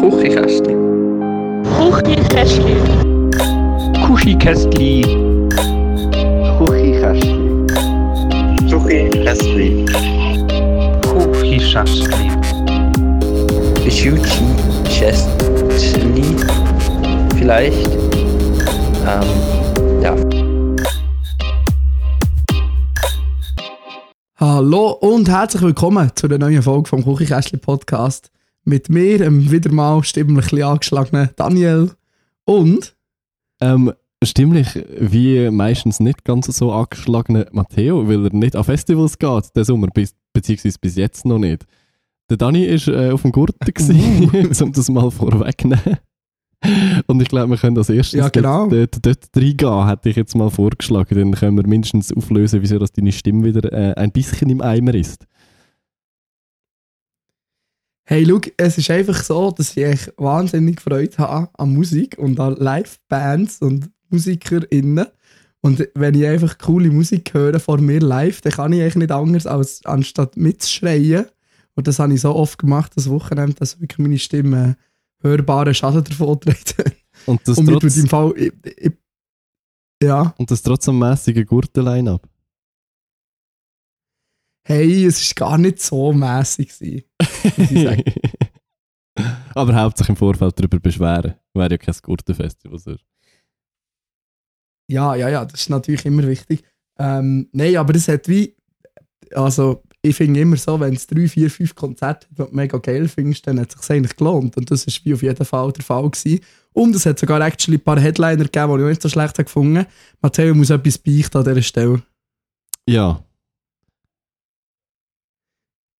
Kuchikästli. Kuchikästli. Kuchikästli. Kuchikästli. Kuchikästli. Kuchikästli. Vielleicht. Ähm, ja. Hallo und herzlich willkommen zu der neuen Folge vom Kuchikästli Podcast. Mit mir, einem wieder mal stimmlich angeschlagenen Daniel und Ähm, stimmlich wie meistens nicht ganz so angeschlagene Matteo, weil er nicht an Festivals geht, den Sommer, bis, beziehungsweise bis jetzt noch nicht. Der Dani war äh, auf dem Gurten, gewesen, um das mal vorwegzunehmen. Und ich glaube, wir können als erstes Ja, genau. dort, dort, dort reingehen, hätte ich jetzt mal vorgeschlagen. Dann können wir mindestens auflösen, wieso dass deine Stimme wieder äh, ein bisschen im Eimer ist. Hey, schau, es ist einfach so, dass ich echt wahnsinnig Freude habe an Musik und an Live-Bands und MusikerInnen. Und wenn ich einfach coole Musik höre vor mir live, dann kann ich eigentlich nicht anders, als anstatt mitzuschreien. Und das habe ich so oft gemacht, das Wochenende, dass wirklich meine Stimme hörbaren Schaden davon trägt. Und das, Und trotz, im Fall. Ich, ich, ja, und das trotz einem mässigen Gurten-Line-Up. Hey, es war gar nicht so sagen. Aber hauptsächlich im Vorfeld darüber beschweren. Wäre ja kein Gurtenfestival. sonst. Ja, ja, ja, das ist natürlich immer wichtig. Ähm, Nein, aber es hat wie. Also, ich finde immer so, wenn es drei, vier, fünf Konzerte hat, mega geil findest, dann hat es sich eigentlich gelohnt. Und das ist wie auf jeden Fall der Fall gewesen. Und es hat sogar actually ein paar Headliner gegeben, die ich nicht so schlecht habe gefunden Matteo muss etwas beichten an dieser Stelle. Ja,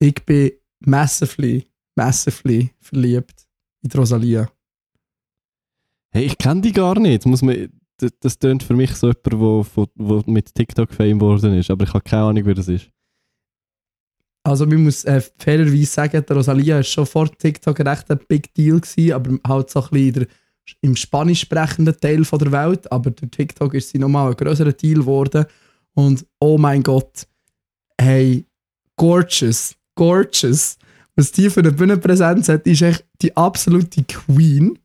Ich bin massively, massively verliebt in Rosalia. Hey, ich kenne die gar nicht. Muss man, das, das tönt für mich so jemand, wo, wo, wo mit TikTok Fame geworden ist. Aber ich habe keine Ahnung, wer das ist. Also man muss äh, fairerweise sagen, der Rosalia war schon vor TikTok recht ein Big Deal, gewesen, aber halt so ein bisschen der, im spanisch sprechenden Teil von der Welt. Aber durch TikTok ist sie nochmal ein größerer Deal geworden. Und oh mein Gott, hey, gorgeous, gorgeous. Was die für eine Bühnenpräsenz hat, ist echt die absolute Queen.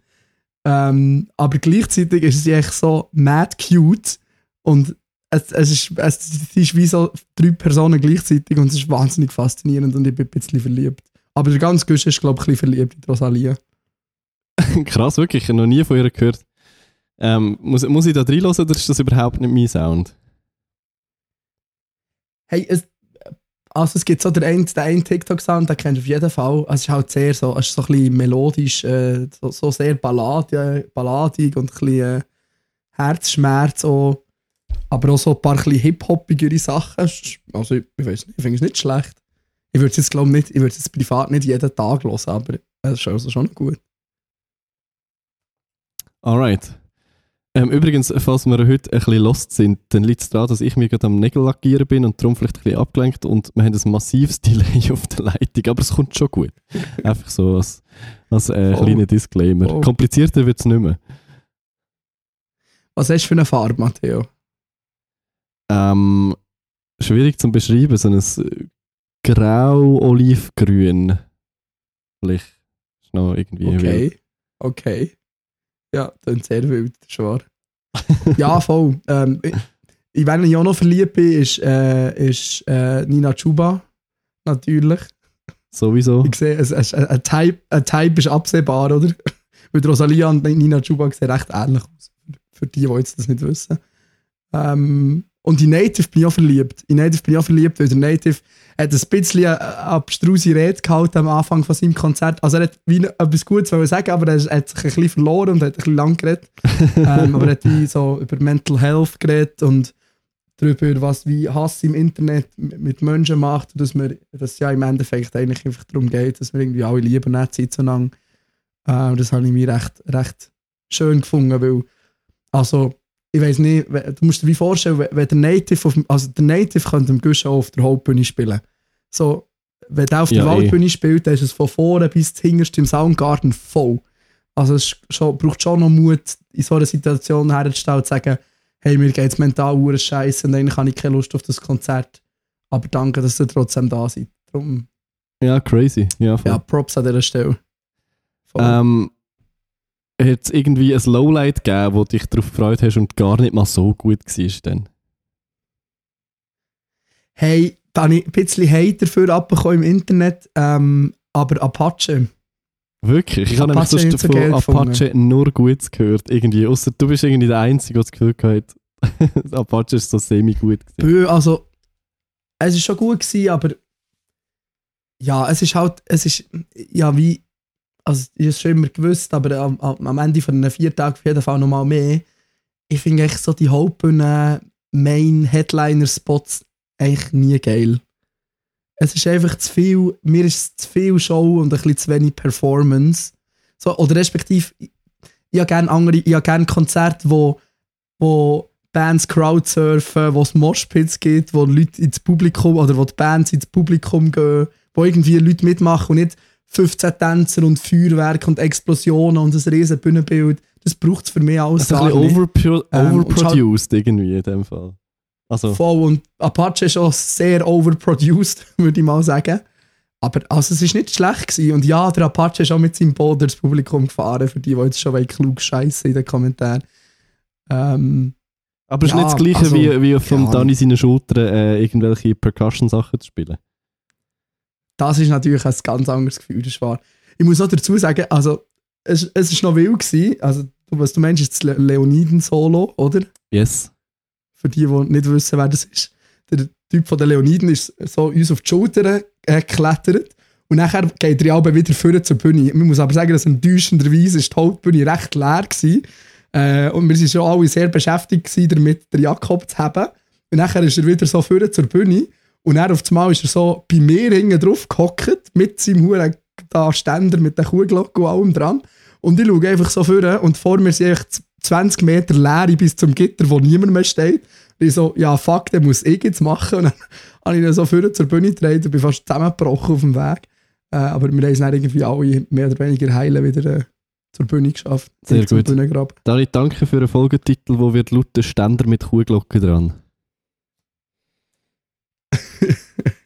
Ähm, aber gleichzeitig ist sie echt so mad cute und es, es, ist, es, sie ist wie so drei Personen gleichzeitig und es ist wahnsinnig faszinierend und ich bin ein bisschen verliebt. Aber der ganze Gusch ist, glaube ich, ein bisschen verliebt in die Rosalia. Krass, wirklich. Ich habe noch nie von ihr gehört. Ähm, muss, muss ich da reinhören oder ist das überhaupt nicht mein Sound? Hey, es, also es gibt so den einen, den einen TikTok-Sound, den kennst du auf jeden Fall. Also es ist halt sehr so, es ist so ein bisschen melodisch, äh, so, so sehr ballad, äh, balladig und ein bisschen äh, Herzschmerz auch. Aber auch so ein paar hip-hoppigere Sachen. Also ich, ich weiß nicht, ich finde es nicht schlecht. Ich würde es jetzt glaube nicht, ich würde es privat nicht jeden Tag hören, aber es ist also schon gut. Alright. Ähm, übrigens, falls wir heute ein bisschen lost sind, dann liegt es daran, dass ich mir gerade am Nägel lackieren bin und darum vielleicht ein bisschen abgelenkt und wir haben ein massives Delay auf der Leitung, aber es kommt schon gut. Einfach so als, als äh, Voll. kleiner Disclaimer. Voll. Komplizierter wird es nicht mehr. Was hast du für eine Farbe, Matteo? Ähm, schwierig zu beschreiben, so ein äh, grau-olivgrün. Vielleicht ist noch irgendwie. Okay. Okay. Ja, das ist sehr wild, das ist wahr. ja, voll. Ähm, ich, wenn ich auch noch verliebt bin, ist, äh, ist äh, Nina Chuba. Natürlich. Sowieso. Ich sehe, ein, Type, ein Type ist absehbar, oder? Weil Rosalia und Nina Chuba sehen recht ähnlich aus. Für die, die jetzt das nicht wissen. Ähm, und in Native bin ich auch verliebt. In Native bin ich auch verliebt, weil der Native hat ein bisschen eine abstruse Rede gehalten am Anfang von seinem Konzert. Also er hat wie etwas Gutes wollen sagen, aber er hat sich ein bisschen verloren und hat ein bisschen lang geredet. ähm, aber er hat so über Mental Health geredet und darüber, was wie Hass im Internet mit Menschen macht und dass wir, dass es ja im Endeffekt eigentlich einfach darum geht, dass wir irgendwie alle lieben nicht Zeit so lang. Äh, und das habe ich mir recht, recht schön gefunden, weil also ich weiß nicht, du musst dir wie vorstellen, we- wenn der Native auf, also der Native könnte im Gusch auch auf der Hauptbühne spielen. So, wenn der auf der Ja, eh. Waldbühne spielt, dann ist es von vorne bis hinterst im Soundgarten voll. Also es schon, braucht schon noch Mut, in so einer Situation herzustellen und zu sagen, hey, mir geht es mental hure scheiße und eigentlich habe ich keine Lust auf das Konzert. Aber danke, dass ihr trotzdem da seid. Darum, Ja, crazy. Ja, voll. ja, Props an dieser Stelle. Ähm, hat es irgendwie ein Lowlight gegeben, wo dich darauf gefreut hast und gar nicht mal so gut war dann? Hey, da habe ich ein bisschen Hate dafür abbekommen im Internet, ähm, aber Apache. Wirklich? Ich habe nämlich sonst nicht so von gefunden. Apache nur Gutes gehört. Irgendwie. Ausser du bist irgendwie der Einzige, der das Gefühl hat, Apache ist so semi-gut. gewesen. Bö, Also, es ist schon gut gewesen, aber ja, es ist halt, es ist, ja, wie, also ich habe es schon immer gewusst, aber am, am Ende von den vier Tagen auf jeden Fall nochmal mehr. Ich finde echt so die Hauptbühne Main Headliner Spots eigentlich nie geil. Es ist einfach zu viel, mir ist es zu viel Show und ein bisschen zu wenig Performance. So, oder respektive, ich, ich habe gerne andere, ich habe gerne Konzerte, wo, wo Bands crowdsurfen, wo es Moshpits gibt, wo Leute ins Publikum oder wo die Bands ins Publikum gehen, wo irgendwie Leute mitmachen und nicht 15 Tänzer und Feuerwerk und Explosionen und ein riesen Bühnenbild. Das braucht es für mich alles Also ein gar bisschen nicht. overpro Ähm, und overproduced irgendwie in dem Fall. Also, Voll und Apache ist auch sehr overproduced, würde ich mal sagen. Aber also, es war nicht schlecht. Gewesen. Und ja, der Apache ist auch mit seinem Boot durchs Publikum gefahren, für die, die jetzt schon klug scheiße in den Kommentaren. Ähm, aber es ist ja, nicht das Gleiche, also, wie, wie vom ja. Dani seinen Schultern äh, irgendwelche Percussion-Sachen zu spielen. Das ist natürlich ein ganz anderes Gefühl, das ist wahr. Ich muss auch dazu sagen, also, es, es ist noch wild gewesen. Also, was du meinst, ist das Le Leoniden-Solo, oder? Yes. für die, die nicht wissen, wer das ist. Der Typ von den Leoniden ist so uns auf die Schulter äh, geklettert und nachher geht er aber wieder vorne zur Bühne. Man muss aber sagen, dass enttäuschenderweise ist die Hauptbühne recht leer war. Äh, und wir waren schon alle sehr beschäftigt gewesen, damit den Jakob zu haben. Und nachher ist er wieder so vorne zur Bühne und dann auf einmal ist er so bei mir hinten drauf gehockt mit seinem Huren da Ständer mit der Kuhglocke und allem dran. Und ich schaue einfach so vorne und vor mir sind einfach 20 Meter Leere bis zum Gitter, wo niemand mehr steht. Und ich so, ja fuck, den muss ich jetzt machen. Und dann habe ich ihn so vorne zur Bühne getragen und bin fast zusammengebrochen auf dem Weg. Äh, aber wir haben es dann irgendwie alle mehr oder weniger heilen wieder äh, zur Bühne geschafft. Sehr gut. Dani, danke für einen Folgetitel, wo wird lauten Ständer mit Kuhglocke dran.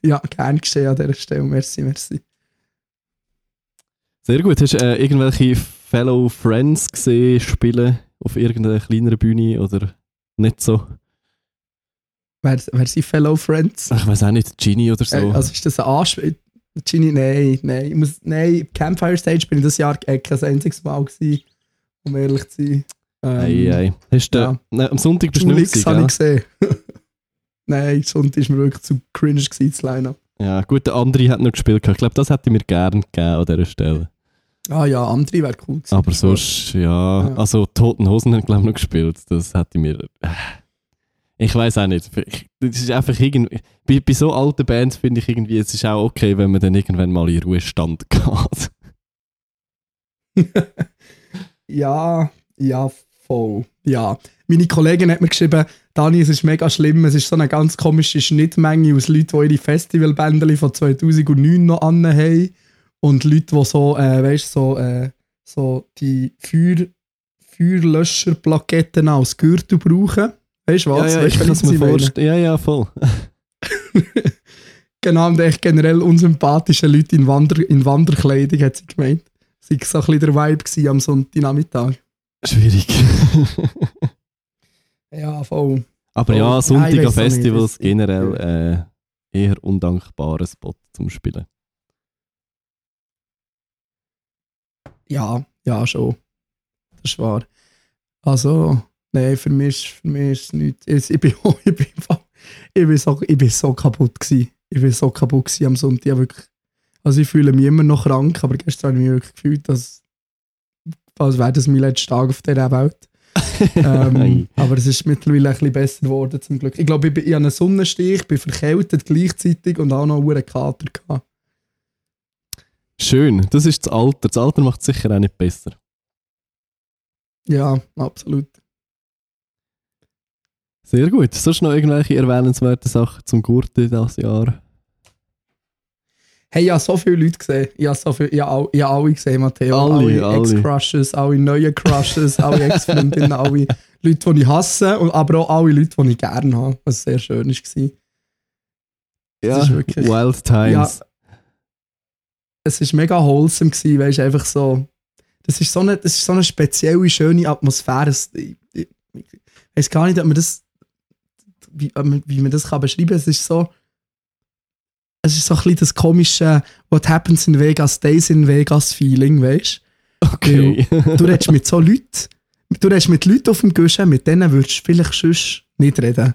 Ja, gern geschehen an dieser Stelle. Merci, merci. Sehr gut. Hast du äh, irgendwelche Fellow Friends gesehen, spielen auf irgendeiner kleineren Bühne oder nicht so? Wer, wer sind Fellow Friends? Ach, ich weiß auch nicht, Genie oder so. Äh, also ist das ein Anspiel? Genie, nein, nein. Ich muss, nein, Campfire Stage bin ich das Jahr äh, kein einziges Mal gewesen, um ehrlich zu sein. Ähm, ei, ei. Hast du, ja. Nein, am Sonntag bist du nicht mehr habe ich gesehen. Nein, Sonntag ist mir wirklich zu cringe gewesen, das Line-Up. Ja, gut, der andere hat noch gespielt. Ich glaube, das hätte ich mir gern gegeben an dieser Stelle. Ah ja, andere wäre cool gewesen. Aber sonst, ja, Ja. also Toten Hosen haben glaube ich noch gespielt. Das hätte ich mir. äh, Ich weiß auch nicht. Ich, das ist einfach irgendwie. Bei, bei so alten Bands finde ich irgendwie, es ist auch okay, wenn man dann irgendwann mal in Ruhestand geht. Ja, ja, voll. Ja. Meine Kollegin hat mir geschrieben, Dani, es ist mega schlimm, es ist so eine ganz komische Schnittmenge aus Leuten, die ihre Festivalbändeli von 2009 noch anhaben und Leute, die so, äh, weißt so, äh, so die Feuer, Feuerlöscherplaketten als Gürtel brauchen. Weißt du was? ja, ja, weißt, ich du, kann mir vorstellen. Ja, ja, voll. Genau, und echt generell unsympathische Leute in, Wander in Wanderkleidung, hat sie gemeint. Sie war so ein bisschen der Vibe am Sonntagnachmittag. Schwierig. Ja, voll. Aber Oh, ja, ja, Sonntag ich an Festivals das- generell äh, eher undankbarer Spot zum Spielen. Ja, ja, schon. Das ist wahr. Also, nein, für mich, ist- für mich ist es nichts. Ich, bin, ich, bin, ich, bin so, ich bin so kaputt gewesen. Ich bin so kaputt gewesen am Sonntag. Wirklich, also ich fühle mich immer noch krank, aber gestern habe ich mich wirklich gefühlt, dass, als wäre das mein letzter Tag auf dieser Welt. Ähm, aber es ist mittlerweile ein bisschen besser geworden, zum Glück. Ich glaube, ich, bin- ich habe einen Sonnenstich, bin verkältet gleichzeitig und auch noch einen Kater gehabt. Schön, das ist das Alter. Das Alter macht es sicher auch nicht besser. Ja, absolut. Sehr gut. Sonst noch irgendwelche erwähnenswerten Sachen zum Gurten dieses Jahr? Hey, ich habe so viele Leute gesehen. Ich habe, so viel, ich habe, ich habe alle gesehen, Matteo. Alle, alle. Ex-Crushes, alle neue Crushes, alle Ex-Freundinnen, alle Leute, die ich hasse, und aber auch alle Leute, die ich gerne habe, was sehr schön war. Ja, ist wirklich- Wild Times. Es war mega wholesome, gewesen, weißt du, einfach so. das ist so eine, das ist so eine spezielle, schöne Atmosphäre. Ich, ich, ich weiß gar nicht, ob man das, wie, wie man das kann beschreiben kann. Es ist so, es ist so ein bisschen das komische What happens in Vegas stays in Vegas Feeling, weißt Okay. du? redest mit so Leuten, du redest mit Leuten auf dem Guschen, mit denen würdest du vielleicht sonst nicht reden.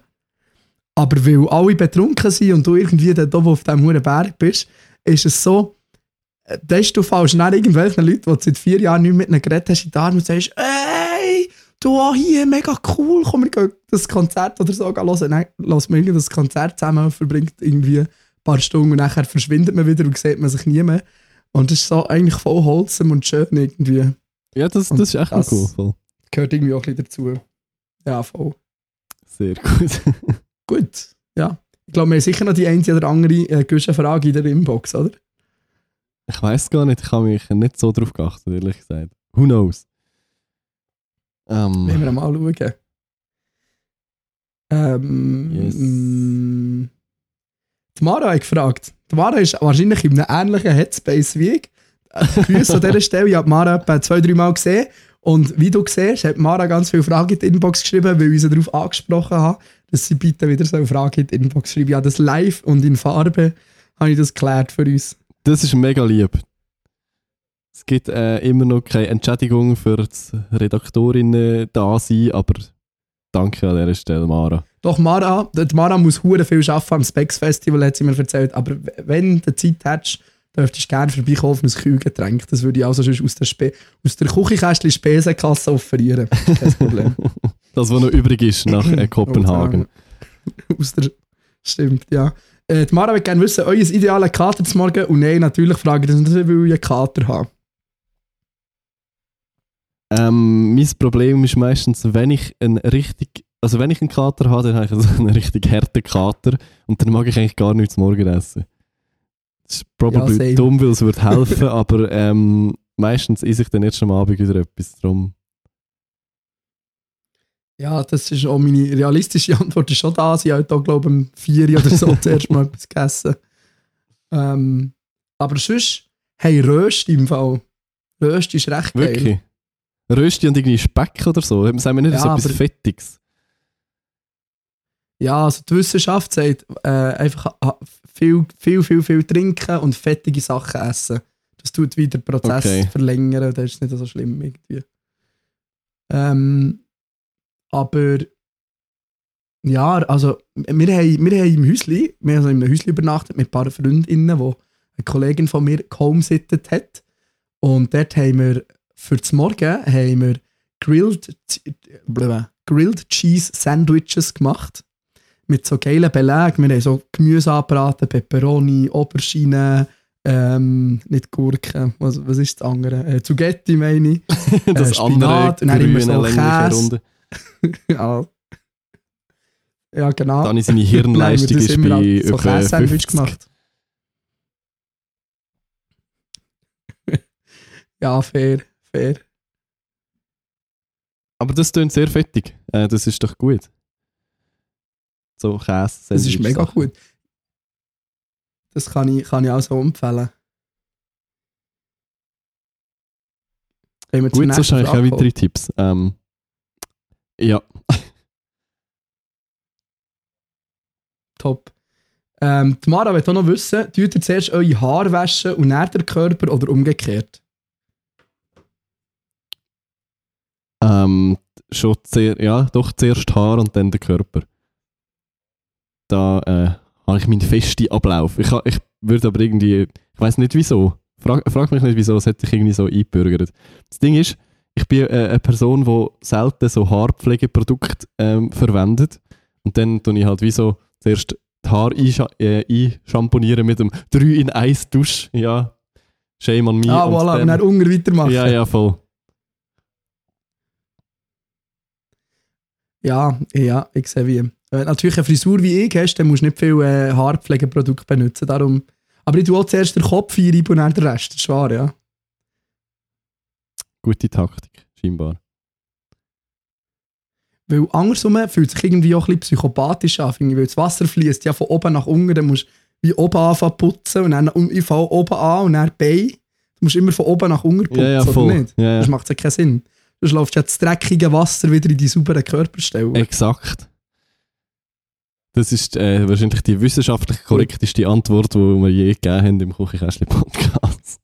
Aber weil alle betrunken sind und du irgendwie da oben auf diesem hohen Berg bist, ist es so, äh, dass du fallst nach irgendwelchen Leuten, die du seit vier Jahren nicht mit ihnen geredet hast, in die Arme und sagst, ey, du auch hier, mega cool, komm, wir gehen das Konzert oder so hören. Nein, lass irgendwie das Konzert zusammen, verbringt irgendwie paar Stunden und nachher verschwindet man wieder und sieht man sich nie mehr. Und das ist so eigentlich voll wholesome und schön irgendwie. ja, das, das ist echt Das- cool. Voll. Gehört irgendwie auch ein bisschen dazu. Ja, voll. Sehr gut. Gut, ja. Ich glaube, wir haben sicher noch die eine oder andere äh, gewisse Frage in der Inbox, oder? Ich weiß gar nicht, ich habe mich nicht so drauf geachtet, ehrlich gesagt. Who knows? Wenn Ähm, wir mal schauen. Ähm, Yes. Die Mara hat gefragt. Die Mara ist wahrscheinlich in einem ähnlichen Headspace wie ich. Grüße an dieser Stelle. Ich habe Mara etwa zwei, drei Mal gesehen. Und wie du siehst, hat Mara ganz viele Fragen in die Inbox geschrieben, weil ich sie darauf angesprochen habe, dass sie bitte wieder so eine Frage in die Inbox schreiben. Ja, das live und in Farbe habe ich das geklärt für uns. das ist mega lieb. Es gibt äh, immer noch keine Entschädigung für das Redaktorinnen da sein, aber danke an dieser Stelle, Mara. Doch, Mara, die Mara muss hure viel arbeiten am Specs Festival, hat sie mir erzählt. Aber wenn du Zeit hättest, dürftest du gerne vorbeikommen auf ein Kühlgetränk. Das würde ich also sonst aus der, Spe aus der Küchenkästchen Spesenkasse offerieren. Kein Problem. Das, was noch übrig ist nach äh, Kopenhagen. aus der, stimmt, ja. Äh, die Mara würde gerne wissen, euer idealer Kater zum Morgen. Und nein, natürlich frage ich das nicht, weil ich einen Kater habe. Ähm, mein Problem ist meistens, wenn ich einen richtig, also wenn ich einen Kater habe, dann habe ich also einen richtig harten Kater und dann mag ich eigentlich gar nichts Morgen essen. Das ist probably Ja, dumm, weil es würde helfen, aber ähm, meistens esse ich dann erst am Abend wieder etwas drum. Ja, das ist auch meine realistische Antwort. Ist schon da. Sie hat auch, glaube ich, um 4 oder so zuerst mal etwas gegessen. Ähm, aber sonst, hey, Röst im Fall. Röst ist recht geil. Rösti und irgendwie Speck oder so. Sagen wir nicht Ja, so etwas aber- Fettiges. Ja, also die Wissenschaft sagt, äh, einfach viel, viel, viel, viel trinken und fettige Sachen essen. Das tut wieder den Prozess Okay. verlängern, das ist nicht so schlimm irgendwie. Ähm, aber ja, also wir haben, wir haben im Häusli, wir haben in einem Häusli übernachtet mit ein paar Freundinnen, wo eine Kollegin von mir homesittet hat. Und dort haben wir für das Morgen haben wir grilled, grilled Cheese Sandwiches gemacht. Mit so geilen Belägen. Wir haben so Gemüse angebraten, Peperoni, Aubergine, ähm, nicht Gurken. Was, was ist das andere? Äh, Zugetti meine ich. das Äh, andere Spinat, immer grüne, so längliche. Runde. ja. ja, genau. Dann ist seine Hirnleistung ist bei so etwa Käse-Sandwich 50. gemacht. ja, fair, fair. Aber das klingt sehr fettig. Äh, das ist doch gut. So Käse. Das ist mega Sandwich-Sachen. gut. Das kann ich, kann ich auch so empfehlen. Gut, sonst habe ich auch weitere Tipps. Ähm, ja, Top. Ähm, die Mara will auch noch wissen, tut ihr zuerst eure Haare waschen und dann den Körper oder umgekehrt? Ähm, schon sehr, ja, doch zuerst Haar und dann der Körper. Da äh, habe ich meinen festen Ablauf. Ich, ich würde aber irgendwie, ich weiß nicht wieso. Frag, frag mich nicht wieso, es hätte ich irgendwie so eingebürgert. Das Ding ist, ich bin äh, eine Person, die selten so Haarpflegeprodukte ähm, verwendet. Und dann tue ich halt wie so zuerst die Haare einscha äh, einschamponieren mit einem 3 in 1 Dusch. Ja, shame on me. ah, Und voilà, und dann- dann unter weitermachen. ja, ja, voll. Ja, ja, ich sehe wie. Wenn du natürlich eine Frisur wie ich hast, dann musst du nicht viel äh, Haarpflegeprodukte benutzen. Darum. Aber ich tue auch zuerst den Kopf einreiben und dann den Rest. Das ist wahr, ja. Gute Taktik, scheinbar. Weil andersrum fühlt sich irgendwie auch ein bisschen psychopathisch an, finde ich, weil das Wasser fließt ja von oben nach unten, dann musst du wie oben anfangen putzen und dann ich fange oben an und dann Bein. Du musst immer von oben nach unten putzen, Ja, ja, oder nicht? Ja, Das macht ja keinen Sinn. Du läufst ja das dreckige Wasser wieder in die sauberen Körperstellen. Exakt. Das ist äh, wahrscheinlich die wissenschaftlich korrekteste Antwort, die wir je gegeben haben im Küchenkästchen-Podcast.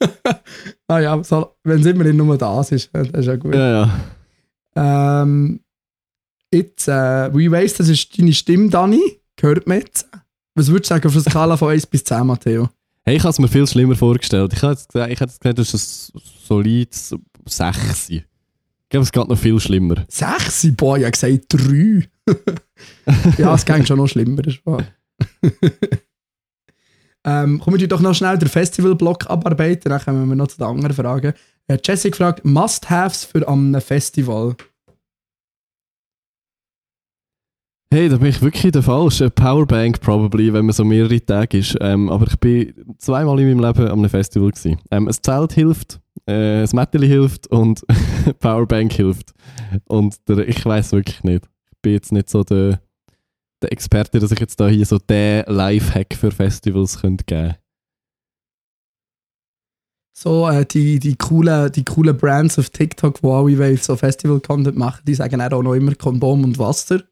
ah ja, so, wenn es immerhin nur das ist, das ist ja gut. Ja, ja. Ähm, jetzt, äh, wie weiss, das ist deine Stimme, Dani. Hört man jetzt? Was würdest du sagen auf einer Skala von 1 bis 10, Matteo? Hey, ich habe es mir viel schlimmer vorgestellt. Ich habe jetzt gesagt, ich hätte gesagt, das ist ein solides 6. Ich glaube, es geht noch viel schlimmer. 6? Boah, ich habe gesagt 3. ja, es ging schon noch schlimmer. Das ähm, kommen wir doch noch schnell den Festivalblock abarbeiten, dann kommen wir noch zu den anderen Fragen. Äh, Jesse gefragt, Must-Haves für ein Festival? Hey, da bin ich wirklich der falsche Powerbank, probably, wenn man so mehrere Tage ist. Ähm, aber ich bin zweimal in meinem Leben einem Festival. Gewesen. Ähm, ein Zelt hilft, äh, ein Mätteli hilft und Powerbank hilft. Und der, ich weiß wirklich nicht. Ich bin jetzt nicht so der, der Experte, dass ich jetzt da hier so den Lifehack für Festivals könnte geben So, äh, die, die, coolen, die coolen Brands auf TikTok, die alle wollen, so Festival-Content machen, die sagen auch noch immer Kondom und Wasser.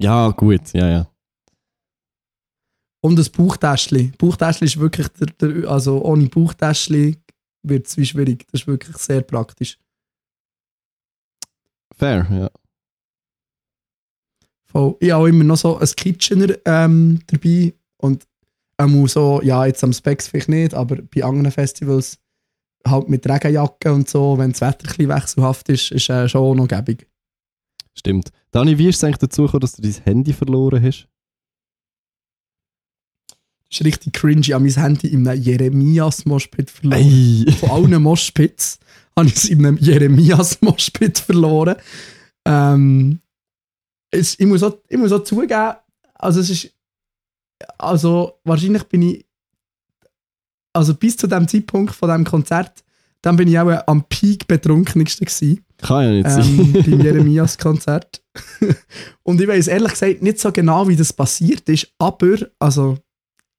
Ja, gut, ja, ja. Und das Bauchtäschchen. Bauchtäschchen ist wirklich, der, der, also ohne Bauchtäschchen wird es wie schwierig. Das ist wirklich sehr praktisch. Fair, ja. Voll. Ich habe auch immer noch so ein Kitchener ähm, dabei und auch so, ja, jetzt am Specs vielleicht nicht, aber bei anderen Festivals halt mit Regenjacke und so, wenn das Wetter ein bisschen wechselhaft ist, ist äh, schon noch gäbig. Stimmt. Dani, wie ist es eigentlich dazu gekommen, dass du dein Handy verloren hast? Ist richtig. Ich habe mein Handy in einem Jeremias-Moshpit verloren. Ey! Von allen Moshpits habe ich es in einem Jeremias-Moshpit verloren. Ähm, es, ich, muss auch, ich muss auch zugeben, also es ist, also wahrscheinlich bin ich, also bis zu dem Zeitpunkt von dem Konzert, dann bin ich auch am Peak betrunkenigste gewesen Kann ja nicht ähm, sein. beim Jeremias-Konzert. und ich weiß ehrlich gesagt nicht so genau, wie das passiert ist, aber also,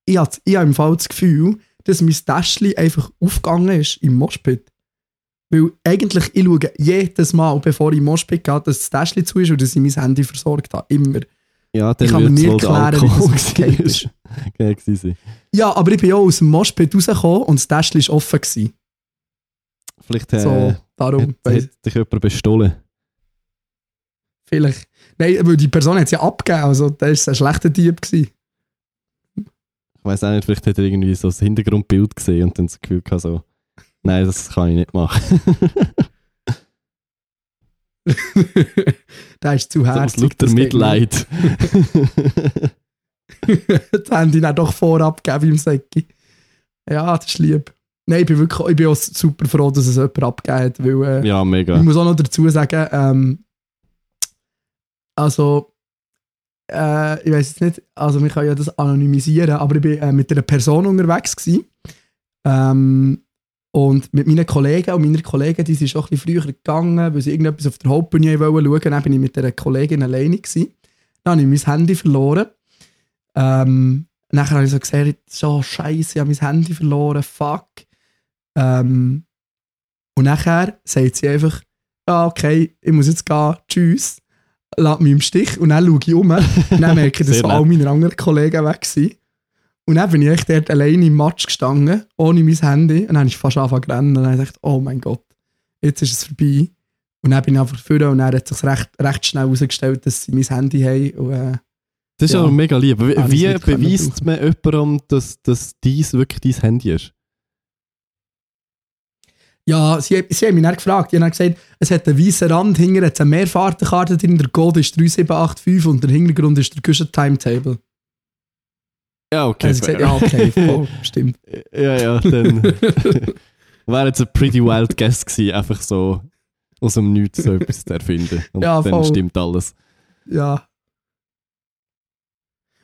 ich habe ich im Fall das Gefühl, dass mein Täschchen einfach aufgegangen ist im Moshpit. Weil eigentlich, ich schaue jedes Mal, bevor ich in Moshpit gehe, dass das Täschchen zu ist und dass ich mein Handy versorgt habe. Immer. ja, dann ich kann mir nie der erklären, wie das geht. sein. Ja, aber ich bin auch aus dem Moshpit rausgekommen und das Täschchen war offen. Gewesen. Vielleicht äh, So, darum. hat, hat dich jemand bestohlen. Vielleicht. Nein, weil die Person hat es ja abgegeben, also das war ein schlechter Dieb. Gewesen. Ich weiß auch nicht, vielleicht hat er irgendwie so das Hintergrundbild gesehen und dann das Gefühl gehabt, so, nein, das kann ich nicht machen. der ist zu so herzig. aus lauter das Mitleid. das haben die dann doch vorab gegeben im Säcki. Ja, das ist lieb. Nein, ich bin wirklich ich bin auch super froh, dass es jemand abgegeben hat, weil äh, ja, mega. ich muss auch noch dazu sagen, ähm, also äh, ich weiß jetzt nicht, also wir können ja das anonymisieren, aber ich bin äh, mit einer Person unterwegs gewesen. Ähm, und mit meinen Kollegen und meiner Kollegin, die sind schon ein bisschen früher gegangen, weil sie irgendetwas auf der Hauptbühne schauen. Dann bin ich mit einer Kollegin alleine gewesen. Dann habe ich mein Handy verloren. Ähm, nachher habe ich so gesagt, so scheiße, ich habe mein Handy verloren, fuck. Ähm, und nachher sagt sie einfach, ah, okay, ich muss jetzt gehen, tschüss. Lass mich im Stich und dann schaue ich um und dann merke ich, dass all meine anderen Kollegen weg sind. Und dann bin ich echt dort alleine im Matsch gestanden, ohne mein Handy. Und dann habe ich fast angefangen zu rennen. Und dann habe ich gedacht, oh mein Gott, jetzt ist es vorbei. Und dann bin ich einfach vorne und dann hat sich recht, recht schnell herausgestellt, dass sie mein Handy haben. Und, äh, Das ist Ja. aber mega lieb. Wie, wie beweist man jemandem, dass, dass dies wirklich dein Handy ist? Ja, sie, sie haben mich dann gefragt. Die haben dann gesagt, es hat einen weißen Rand, hinten hat es eine Mehrfahrtenkarte drin, der Code ist 3785 und der Hintergrund ist der Küchen-Timetable. Ja, okay. Okay, gesagt, ja, okay, voll, stimmt. ja, ja, dann wäre jetzt ein pretty wild guess gewesen, einfach so aus dem Nichts so etwas zu erfinden. Und Ja, dann stimmt alles. Ja.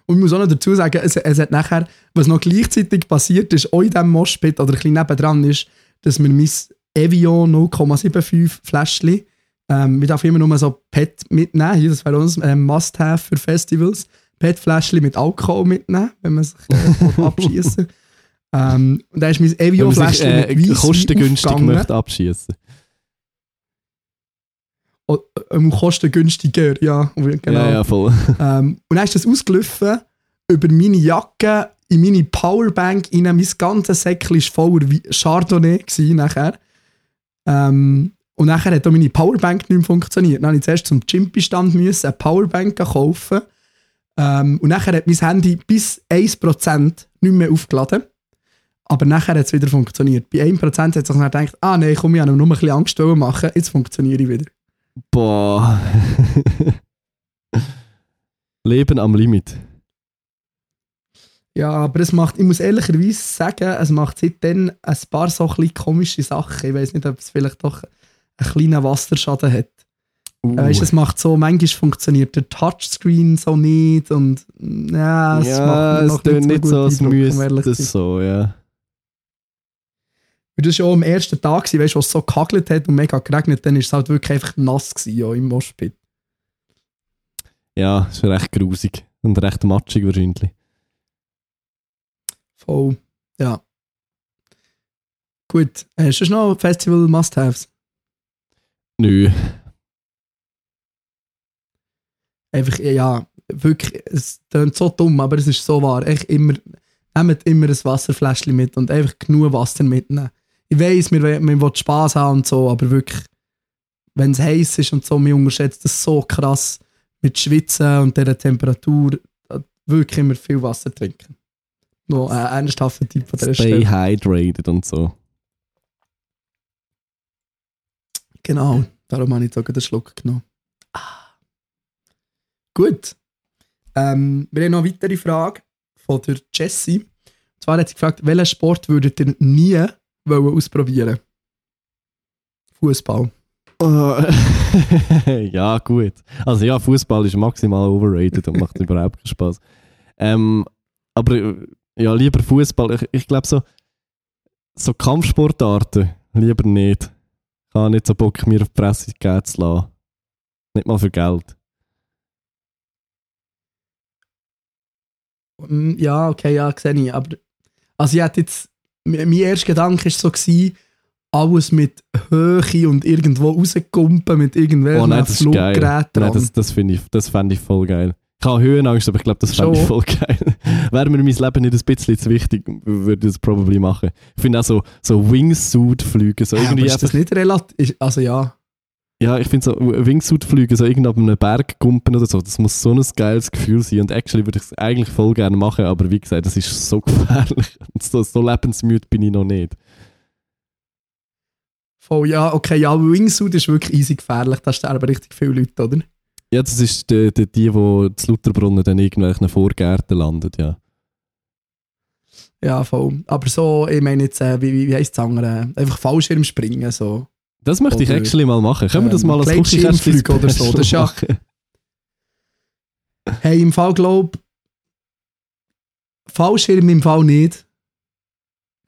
Und ich muss auch noch dazu sagen, es, es hat nachher, was noch gleichzeitig passiert ist, auch in diesem Moshpit oder ein bisschen nebendran ist, dass wir mein Evian 0,75 Fläschchen, ähm, wir dürfen immer nur so PET mitnehmen, hier, das wäre uns ein Must-Have für Festivals, PET-Fläschchen mit Alkohol mitnehmen, wenn man sich äh, abschießen Ähm, und dann ist mein Evian-Fläschchen äh, mit Weisswein kostengünstig aufgegangen. möchte abschießen. Oh, ähm, kostengünstiger, ja, genau. Ja, ja, voll. Ähm, und dann ist das ausgelaufen über meine Jacke in meine Powerbank rein. Mein ganzes Säckchen war voller Chardonnay nachher. Ähm, und nachher hat auch meine Powerbank nicht mehr funktioniert. Dann musste ich zuerst zum müssen, eine Powerbank kaufen. Ähm, und nachher hat mein Handy bis 1% nicht mehr aufgeladen. Aber nachher hat es wieder funktioniert. Bei 1% hat sich dann gedacht, ah nein, komm, ich habe nur ein bisschen Angst machen, jetzt funktioniere ich wieder. Boah. Leben am Limit. Ja, aber es macht, ich muss ehrlicherweise sagen, es macht seitdem ein paar so ein komische Sachen. Ich weiß nicht, ob es vielleicht doch einen kleinen Wasserschaden hat. Uh. Weißt, es macht so, manchmal funktioniert der Touchscreen so nicht und ja, es ja, macht es nicht so, als müsste es so, ja. Weil Das war ja auch am ersten Tag, gewesen, weißt, wo es so gehagelt hat und mega geregnet, dann war es halt wirklich einfach nass gewesen, ja, im Moschpit. Ja, ist recht grusig. Und recht matschig wahrscheinlich. Voll, ja. Gut, hast du noch Festival Must-Haves? Nö. einfach, ja, wirklich, es klingt so dumm, aber es ist so wahr. Echt immer, nehmt immer ein Wasserfläschchen mit und einfach genug Wasser mitnehmen. Ich weiss, wir, wir wollen Spass haben und so, aber wirklich, wenn es heiß ist und so, wir unterschätzen das so krass mit Schwitzen und dieser Temperatur, wirklich immer viel Wasser trinken. Noch ein ernsthafter Tipp von dieser Stay Stelle. hydrated und so. Genau, darum habe ich sogar den Schluck genommen. Ah. Gut. Ähm, wir haben noch eine weitere Frage von der Jessie. Und zwar hat sie gefragt, welchen Sport würdet ihr nie wollen ausprobieren? Fußball. Äh, ja, gut. Also ja, Fußball ist maximal overrated und macht überhaupt keinen Spaß. Ähm, aber äh, ja, lieber Fußball. Ich, ich glaube so, so Kampfsportarten lieber nicht. Ich habe nicht so Bock, mir auf die Presse geben zu lassen. Nicht mal für Geld. Mm, Ja, okay, ja, sehe ich. Aber, also ich hätte jetzt, mein erster Gedanke war so, gewesen, alles mit Höhe und irgendwo rauskumpen mit irgendwelchen Oh nein, das. Fluggeräten. Nein, das, das finde ich, das fände ich voll geil. Ich habe Höhenangst, aber ich glaube, das fände ich voll geil. Wäre mir mein Leben nicht ein bisschen zu wichtig, würde ich das probably machen. Ich finde auch so, so Wingsuit-Flüge, so ja, ist das nicht relativ? Also ja. ja, ich finde so Wingsuit-Flüge, so irgendwo ab einem Berg gumpen oder so, das muss so ein geiles Gefühl sein und actually würde ich es eigentlich voll gerne machen, aber wie gesagt, das ist so gefährlich und so, so lebensmüde bin ich noch nicht. Voll, ja, okay, ja, Wingsuit ist wirklich easy gefährlich, da sterben richtig viele Leute, oder? Ja, das ist die, die, die, die zu Lutherbrunnen dann irgendwelchen Vorgärten landet, ja. Ja, voll. Aber so, ich meine jetzt, äh, wie, wie, wie heisst das andere? Einfach Fallschirm springen, so. Das möchte ich Oder, actually mal machen. Können wir das ähm, mal als Gleitschirmflug oder so, das ist ja-? Hey, im Fall glaub Fallschirm im Fall nicht.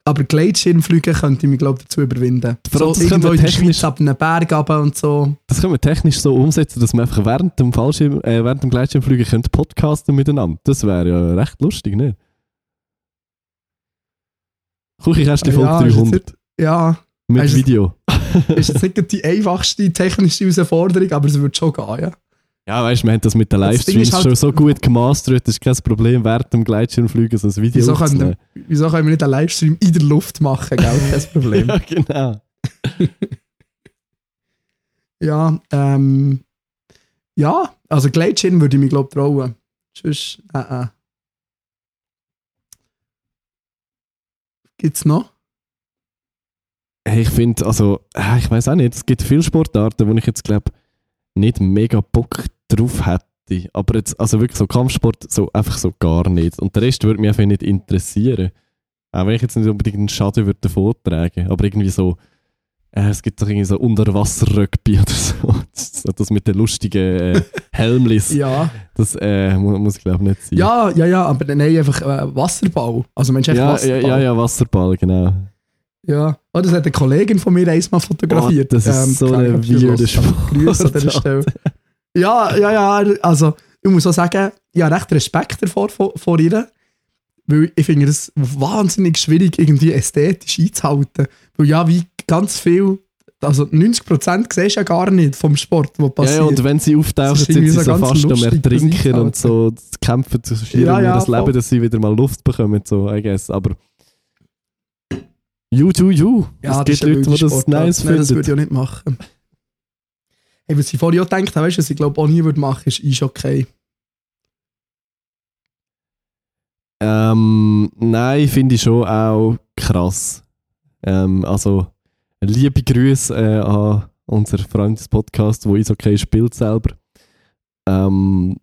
Aber Gleitschirmflüge könnte ich mich, glaube dazu überwinden. So das können irgendwo wir in der technisch- Schweiz ab einem Berg runter und so. Das können wir technisch so umsetzen, dass wir einfach während dem Fallschirm, äh, während dem Gleitschirmfliegen können podcasten miteinander. Das wäre ja recht lustig, nicht? Kuchi, hast du die Folge ja, ist jetzt 300 nicht- Ja, mit du- Video? ist jetzt nicht die einfachste technische Herausforderung, aber es wird schon gehen, ja. Ja, weißt du, wir haben das mit den Livestreams halt- schon so gut gemastert, das ist kein Problem, während dem Gleitschirmfliegen so ein Video Wieso können, wieso können wir nicht einen Livestream in der Luft machen, gell? Kein Problem. Ja, genau. Ja, ähm. Ja, also Gleitschirm würde ich mich, glaube ich, trauen. Sonst, äh, äh. Gibt's noch? Hey, ich finde, also, äh, ich weiß auch nicht, es gibt viele Sportarten, wo ich jetzt glaube nicht mega Bock drauf hätte. Aber jetzt, also wirklich so Kampfsport, so einfach so gar nicht. Und der Rest würde mich einfach nicht interessieren. Auch wenn ich jetzt nicht unbedingt einen Schaden würde davon tragen. Aber irgendwie so, äh, es gibt doch irgendwie so Unterwasser-Rugby oder so. Das, das mit den lustigen äh, Helmlis. Ja. Das äh, mu muss ich glaube nicht sein. Ja, ja, ja, aber nein, einfach äh, Wasserball. Also Mensch, ja, ja, Wasserball. ja, ja, Wasserball, genau. Ja. Oh, das hat eine Kollegin von mir einmal fotografiert. Oh, das ist so keine eine weirde aber Grüße an dieser. Stelle. Ja, ja, ja, also ich muss auch sagen, ich habe recht Respekt davor vor, vor ihr. Weil ich finde es wahnsinnig schwierig, irgendwie ästhetisch einzuhalten. Weil ja, wie ganz viel, also 90% siehst du ja gar nicht vom Sport, was passiert. ja, und wenn sie auftauchen, sind sie so so ganz fast am Ertrinken und so zu kämpfen zu schieren Ja, um ja, das Leben, dass sie wieder mal Luft bekommen, so, I guess. Aber you do you. ja, es gibt Leute, die das nice Nein, das würde finden. ich auch nicht machen. Hey, was ich vorhin auch gedacht habe, weißt was ich glaube auch nie würde machen, ist Eishockey. Ähm, nein, finde ich schon auch krass. Ähm, also, liebe Grüße äh, an unser Freundes-Podcast, wo Eishockey spielt selber. Ähm,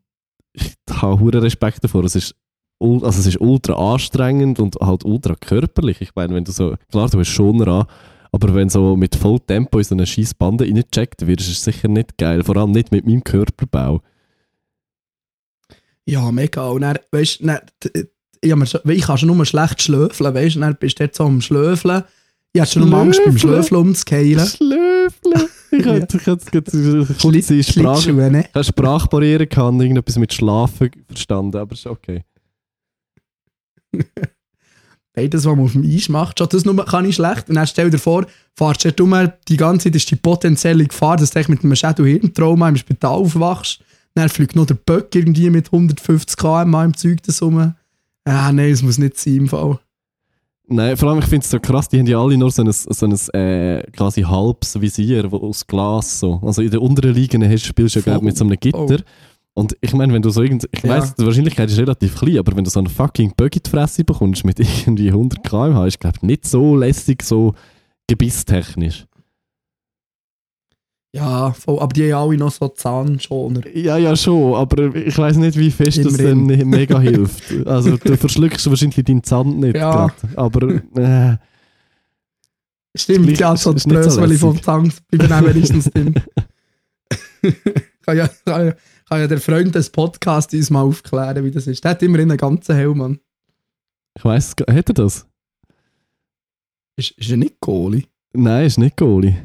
ich habe hohen Respekt davor. Es ist, also es ist ultra anstrengend und halt ultra körperlich. Ich meine, wenn du so, klar, du hast schon an, aber wenn so mit voll Tempo in so eine scheiß Bande reingecheckt wirst, ist es sicher nicht geil. Vor allem nicht mit meinem Körperbau. Ja, mega. Und dann, weißt du, dann, t- ich, kann schon nur schlecht schlöfeln, weißt du, dann bist du dort so am Schlöfeln. Ich hatte schon nur Angst beim Schlöfeln? Schlöfeln umzukeilen. Schlöfle. Ich Ja. hatte eine Schli- Sprache. Ne? Habe Sprachbarriere gehabt irgendetwas mit Schlafen verstanden, aber ist okay. Beides, was man auf dem Eis macht, schon das nur kann ich schlecht. Und dann stell dir vor, fahrst du rum, die ganze Zeit ist die potenzielle Gefahr, dass du mit einem Schädel-Hirntrauma im Spital aufwachst. Dann fliegt noch der Böck irgendwie mit 150 km im Zeug das rum. Ah, nein, es muss nicht sein im Fall. Nein, vor allem, ich finde es so krass, die haben ja alle nur so ein, so ein äh, quasi halbes Visier wo, aus Glas. So. Also in der unteren Liga hast, spielst du ja glaub, mit so einem Gitter. Und ich meine, wenn du so irgend, ich Ja. weiss, die Wahrscheinlichkeit ist relativ klein, aber wenn du so einen fucking Bug in die Fresse bekommst mit irgendwie 100 km/h, ist glaube nicht so lässig, so gebisstechnisch. Ja, voll. aber die haben alle noch so Zahnschoner. Ja, ja, schon, aber ich weiß nicht, wie fest das dann Immerhin. mega hilft. Also, du verschluckst wahrscheinlich deinen Zahn nicht Ja. grad, aber äh, Stimmt, ja, so die nicht so Bröseli vom lässig. Zahn bleiben wenigstens drin. kann, ja, kann, ja, kann ja der Freund des Podcasts uns mal aufklären, wie das ist. Der hat immerhin einen ganzen Helm, Mann. ich weiss, hat er das? Ist, ist er nicht Goalie? Nein, ist nicht Goalie.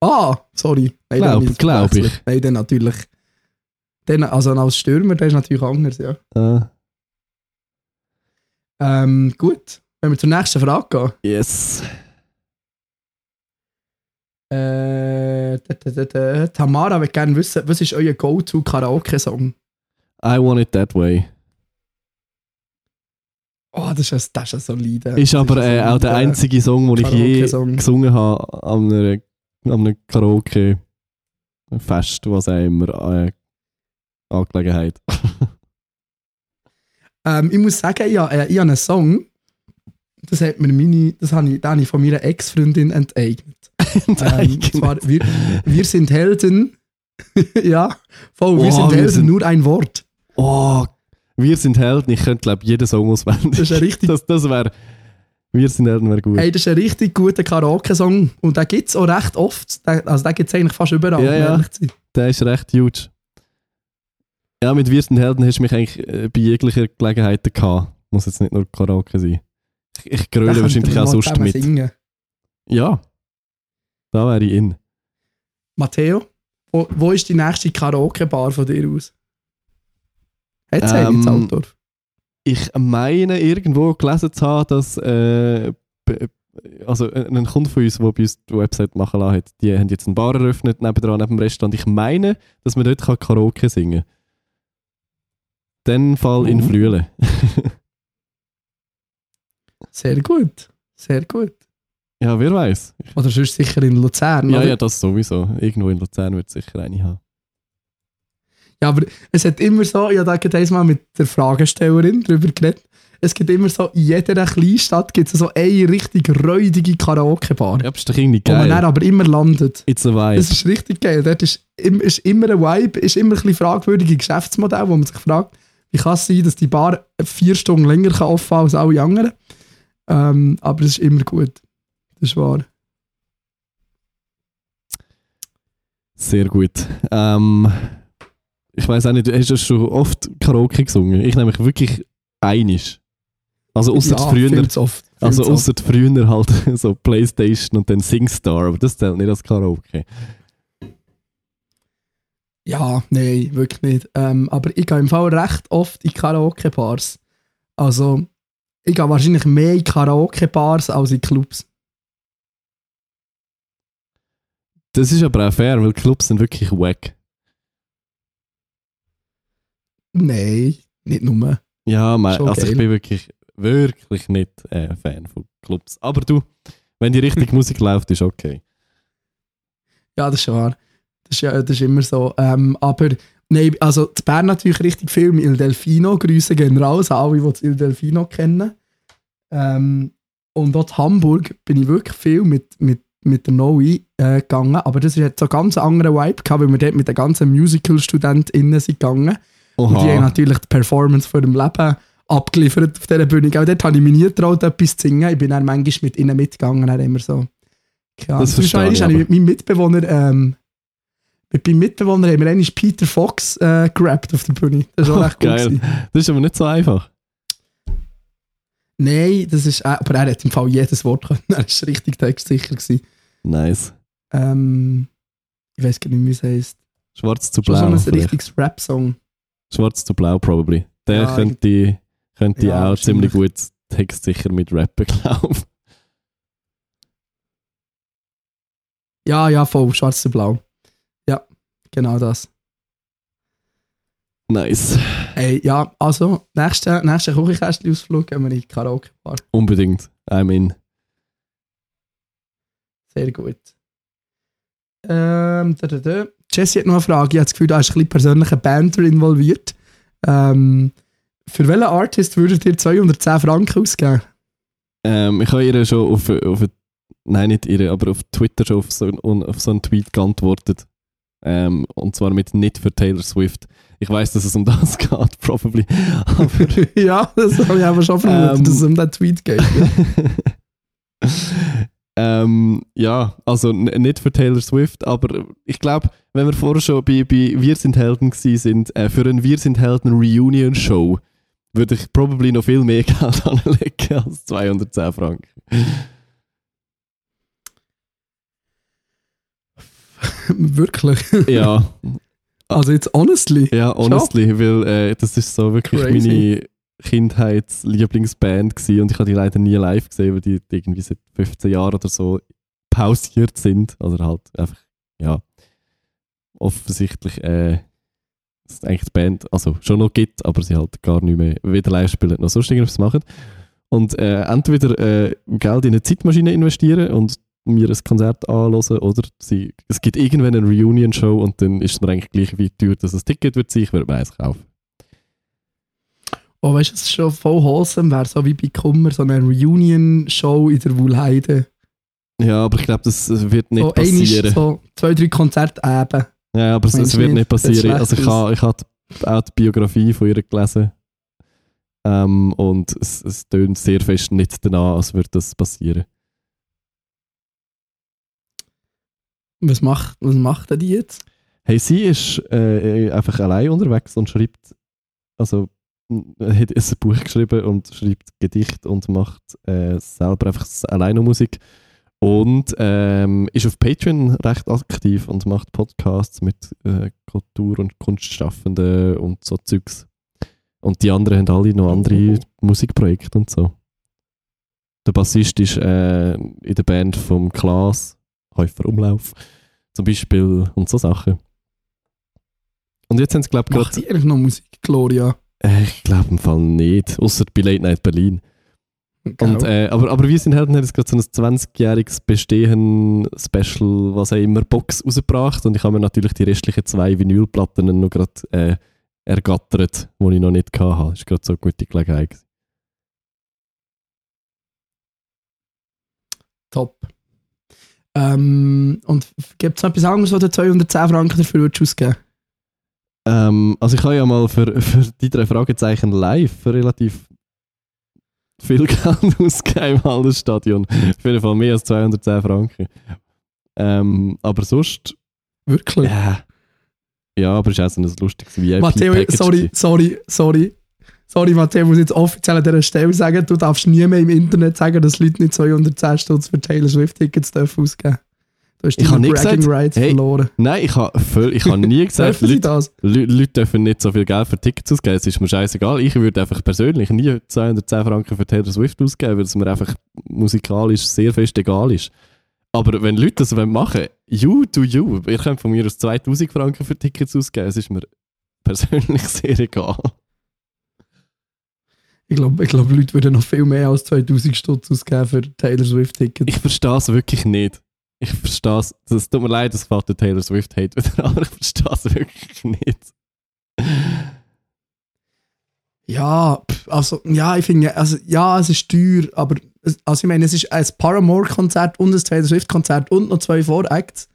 Ah, sorry. Nein, Glaub- glaub ich. Nein, dann natürlich. Dann, also als Stürmer, der ist natürlich anders, ja. Ah, Ähm, gut, wenn wir zur nächsten Frage gehen. yes. Äh, Tamara will gerne wissen, was ist euer Go-To-Karaoke-Song? I want it that way. Oh, das ist, ein- das ist ein solider. Ist aber ein äh, auch der einzige Song, den ich je gesungen habe an, einer, an einem Karaoke-Fest, was auch immer äh, Angelegenheit. Ähm, ich muss sagen, ich, habe- äh, ich habe einen Song, das, hat mir meine, das habe ich, den habe ich von meiner Ex-Freundin enteignet. Ähm, zwar, wir, wir sind Helden. ja, voll, wir Oh, sind wir Helden, sind- nur ein Wort. Oh, wir sind Helden. Ich könnte, glaube ich, jeden Song auswendig. Das ist richtig, Das, das wäre. Wir sind Helden wäre gut. hey, das ist ein richtig guter Karaoke-Song. Und den gibt es auch recht oft. Den- Also den gibt es eigentlich fast überall, Ja, ja. Der ist recht huge. Ja, mit Wir sind Helden hast du mich eigentlich äh, bei jeglicher Gelegenheit gehabt. Muss jetzt nicht nur Karaoke sein. Ich, ich gröle wahrscheinlich wir auch sonst mit. Singen. Ja. Da wäre ich in. Matteo, wo, wo ist die nächste Karaoke-Bar von dir aus? Hat es ähm, in Altdorf? Ich meine, irgendwo gelesen zu haben, dass äh, also ein ein Kunde von uns, der bei uns die Website machen lassen hat, die haben jetzt eine Bar eröffnet, nebendran, neben dem Restaurant. Ich meine, dass man dort kann Karaoke singen kann. Den Fall in Oh. Flüele. Sehr gut. Sehr gut. Ja, wer weiß. Oder sonst sicher in Luzern, Ja, oder? ja, das sowieso. Irgendwo in Luzern wird es sicher eine haben. Ja, aber es hat immer so, ich habe da einmal mit der Fragestellerin darüber geredet, es gibt immer so, in jeder Kleinstadt gibt es so eine richtig räudige Karaoke-Bar, Ja, aber ist doch irgendwie wo man dann geil. aber immer landet. It's a vibe. Das ist richtig geil. Dort ist, ist immer ein Vibe, ist immer ein bisschen fragwürdige Geschäftsmodell, wo man sich fragt, wie kann es sein, dass die Bar vier Stunden länger kann offen als alle anderen. Ähm, aber es ist immer gut. Das ist wahr. Sehr gut. Ähm, ich weiß auch nicht, hast du schon oft Karaoke gesungen? Ich nämlich wirklich einisch. Also außer ja, früher. oft. Also außer früher halt so Playstation und dann Singstar, aber das zählt nicht als Karaoke. Ja, nein, wirklich nicht. Ähm, aber ich gehe im Fall recht oft in Karaoke-Bars. Also, ich gehe wahrscheinlich mehr in Karaoke-Bars als in Clubs. Das ist aber auch fair, weil Clubs sind wirklich wack. Nein, nicht nur. Ja, Schon also ich bin wirklich, wirklich nicht äh, Fan von Clubs. Aber du, wenn die richtige Musik läuft, ist okay. Ja, das ist wahr. Das ist, ja, das ist immer so. Ähm, aber nein, also zu Bern natürlich richtig viel mit Il Delfino. Grüße gehen raus, an alle, die Il Delfino kennen. Ähm, und auch in Hamburg bin ich wirklich viel mit, mit, mit der Noe äh, gegangen. Aber das hat so einen ganz anderen Vibe gehabt, weil wir dort mit den ganzen Musical-StudentInnen sind gegangen. Und die haben natürlich die Performance von ihrem Leben abgeliefert auf dieser Bühne. Auch dort habe ich mich nie getraut, etwas zu singen. Ich bin dann manchmal mit ihnen mitgegangen, dann immer so. Ahnung. Das verstehe Beispiel ich habe ich mit meinem Mitbewohner, ähm, mit meinem Mitbewohner haben wir einmal Peter Fox äh, gerappt auf der Bühne. Das war auch echt. Geil. gewesen. das ist aber nicht so einfach. Nein, das ist, äh, aber er hat im Fall jedes Wort können. Er war richtig textsicher. Gewesen. Nice. Ähm, ich weiß gar nicht, wie es heisst. Schwarz zu Schon so blau. ein richtiges Rap-Song. Schwarz zu blau, probably. Der Ja, könnte, könnte Ja, auch ziemlich gut textsicher mit rappen, glaube ich. Ja, ja, voll, schwarz zu blau. Ja, genau das. Nice. Ey, ja, also, nächster nächste Küchenkästchen-Ausflug gehen wir in die Karaoke-Bar. Unbedingt. I mean. Sehr gut. Ähm, da, da, da. Jesse hat noch eine Frage. Ich habe das Gefühl, da ist ein bisschen persönlicher Banter involviert. Ähm, für welchen Artist würdet ihr 210 Franken ausgeben? Ähm, ich habe ihr schon auf, auf nein, nicht ihr, aber auf Twitter schon auf so, auf so einen Tweet geantwortet. Ähm, und zwar mit nicht für Taylor Swift. Ich weiß, dass es um das geht, probably. Ja, das habe ich aber schon vermutet, Ähm. dass es um den Tweet geht. Ja. ähm, ja, also nicht für Taylor Swift, aber ich glaube, wenn wir vorher schon bei, bei Wir sind Helden gewesen sind, äh, für ein Wir sind Helden Reunion Show würde ich probably noch viel mehr Geld anlegen als 210 Franken. Wirklich. Ja, Also jetzt honestly. ja, honestly, weil äh, das ist so wirklich Crazy. meine Kindheitslieblingsband gewesen und ich habe die leider nie live gesehen, weil die irgendwie seit 15 Jahren oder so pausiert sind. Oder halt einfach, ja, offensichtlich äh, es eigentlich die Band also schon noch gibt, aber sie halt gar nicht mehr weder live spielen noch sonst irgendwas machen. Und äh, entweder äh, Geld in eine Zeitmaschine investieren und mir ein Konzert anhören oder sie, es gibt irgendwann eine Reunion-Show und dann ist es mir eigentlich gleich wie teuer, dass ein Ticket wird sein. Ich würde mir eins kaufen. Oh, weißt du, es schon voll wholesome wäre, so wie bei Kummer, so eine Reunion-Show in der Wuhlheide. Ja, aber ich glaube, das wird nicht so passieren. so zwei, drei Konzerte eben. Ja, aber es, es wird nicht? passieren. Also ich habe ich auch die Biografie von ihr gelesen ähm, und es, es tönt sehr fest nicht danach, als würde das passieren. Was macht, was macht denn die jetzt? Hey, sie ist äh, einfach allein unterwegs und schreibt, also hat ein Buch geschrieben und schreibt Gedicht und macht äh, selber einfach alleine Musik und ähm, ist auf Patreon recht aktiv und macht Podcasts mit äh, Kultur- und Kunstschaffenden und so Zeugs. Und die anderen haben alle noch andere Musikprojekte und so. Der Bassist ist äh, in der Band vom Klaas, Häufer Umlauf, zum Beispiel und so Sachen. Und jetzt haben sie, glaube ich, Macht die eigentlich noch Musik, Gloria? Äh, ich glaube im Fall nicht. Außer bei Late Night Berlin. Und, Gell? äh, aber, aber wir sind Helden hat jetzt gerade so ein 20-jähriges Bestehen-Special, was auch immer, Box rausgebracht. Und ich habe mir natürlich die restlichen zwei Vinylplatten noch gerade äh, ergattert, die ich noch nicht hatte. Das ist gerade so eine gute Gelegenheit. Top. Ähm, und gibt es noch etwas anderes, was du 210 Franken dafür würdest ausgeben Ähm, also ich habe ja mal für, für die drei Fragezeichen live relativ viel Geld ausgegeben im Hallenstadion. Auf jeden Fall mehr als 210 Franken. Ähm, aber sonst, Wirklich? ja. Ja, aber es ist auch so ein lustiges Matteo, VIP-Package. sorry, sorry, sorry. Sorry, Matteo, ich muss jetzt offiziell an dieser Stelle sagen, du darfst nie mehr im Internet sagen, dass Leute nicht 210 Stutz für Taylor Swift-Tickets dürfen ausgeben Du hast Ich habe Bragging gesagt, Rights hey, verloren. Nein, ich habe ich hab nie gesagt, Leute, Leute dürfen nicht so viel Geld für Tickets ausgeben. Es ist mir scheißegal. Ich würde einfach persönlich nie 210 Franken für Taylor Swift ausgeben, weil es mir einfach musikalisch sehr fest egal ist. Aber wenn Leute das wollen machen you do you. Ihr könnt von mir aus 2000 Franken für Tickets ausgeben. Es ist mir persönlich sehr egal. Ich glaube, ich glaub, Leute würden noch viel mehr als 2000 Stutz ausgeben für Taylor Swift-Tickets. Ich verstehe es wirklich nicht. Ich verstehe es. Es tut mir leid, das fällt der Taylor Swift Hate wieder, aber ich verstehe es wirklich nicht. Ja, also, ja, ich finde, also, ja, es ist teuer, aber, also, ich meine, es ist ein Paramore-Konzert und ein Taylor Swift-Konzert und noch zwei Voracts.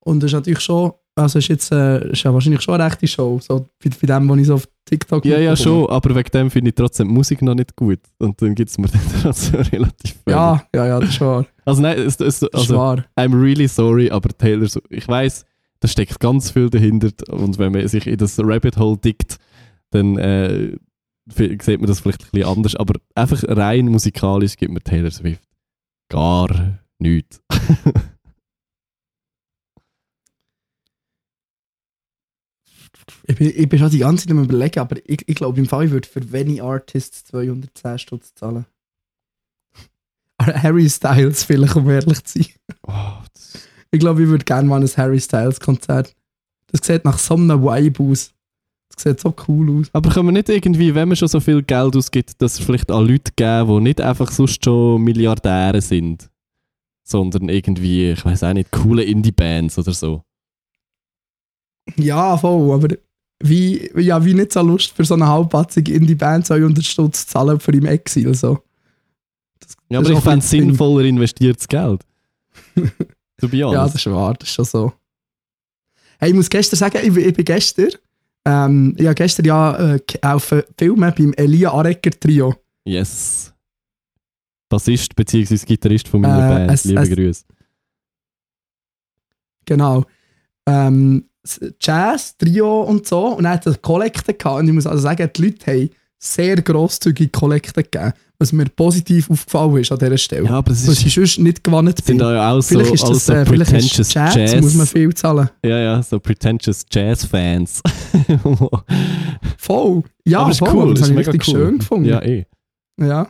Und das ist natürlich schon, also, ist jetzt, äh, ist ja wahrscheinlich schon eine rechte Show, so, bei, bei dem, was ich so auf TikTok Ja, ja, schon, aber wegen dem finde ich trotzdem die Musik noch nicht gut. Und dann gibt es mir dann trotzdem relativ viel. Ja, ja, ja, das ist wahr. Also nein, es, es, Das ist also, wahr. I'm really sorry, aber Taylor, ich weiß, da steckt ganz viel dahinter und wenn man sich in das Rabbit Hole dickt, dann äh, sieht man das vielleicht ein bisschen anders, aber einfach rein musikalisch gibt mir Taylor Swift gar nichts. Ich bin, ich bin schon die ganze Zeit am überlegen, aber ich, ich glaube, im Fall, ich würde für Wenny Artists 210 Stutz zahlen. Harry Styles vielleicht, um ehrlich zu sein. Oh, Ich glaube, ich würde gerne mal ein Harry Styles Konzert. Das sieht nach so einem Vibe aus. Das sieht so cool aus. aber können wir nicht irgendwie, wenn man schon so viel Geld ausgibt, das vielleicht an Leute geben, die nicht einfach sonst schon Milliardäre sind, sondern irgendwie, ich weiß auch nicht, coole Indie-Bands oder so. Ja, voll, aber wie, ja, wie nicht so Lust für so eine halbpatzige Indie-Band 200 Stutz zu zahlen für im Exil. So. Ja, Das aber ist ich fände es sinnvoller investiertes Geld. to be Ja, honest. das ist wahr, das ist schon so. Hey, ich muss gestern sagen, ich, ich bin gestern, ähm, ich habe gestern ja äh, auf Filmen beim Elia Arecker Trio. yes. Bassist bzw. Gitarrist von meiner Äh, Band. es- Liebe es- Grüße. Genau. Ähm, Jazz, Trio und so. Und er hat eine Kollekte gehabt. Und ich muss also sagen, die Leute haben sehr grosszügig Kollekte gegeben. Was mir positiv aufgefallen ist an dieser Stelle. Ja, aber es was ist, ich sonst nicht gewonnen sind bin. ja auch so, Vielleicht ist alles das so äh, vielleicht ist pretentious Jazz, Jazz. muss man viel zahlen. ja, ja, so pretentious Jazz-Fans. Voll. Ja, aber ist voll, cool, das habe ist ich richtig cool. schön gefunden. Ja, eh. Ja.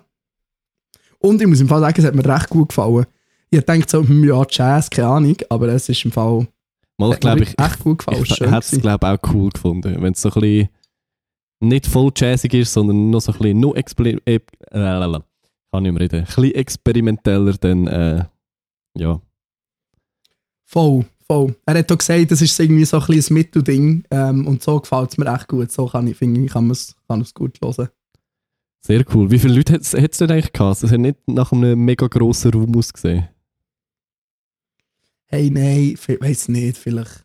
Und ich muss im Fall sagen, es hat mir recht gut gefallen. Ich denke so, hm, ja, Jazz, keine Ahnung, aber es ist im Fall Mal, hat mir glaube ich, echt gut gefallen. ich, ich hätte es, glaube auch cool gefunden, wenn es so ein bisschen nicht voll jazzig ist, sondern noch so ein bisschen nur experi äh, kann nicht mehr reden. Ein bisschen experimenteller, dann äh, ja. Voll, voll. Er hat auch gesagt, das ist irgendwie so ein bisschen ein Mittelding ähm, und so gefällt es mir echt gut. So kann ich, finde ich, kann man es kann man's gut hören. Sehr cool. Wie viele Leute hat es denn eigentlich gehabt? Das hat nicht nach einem mega grossen Raum ausgesehen. Hey, nein, ich weiß nicht, vielleicht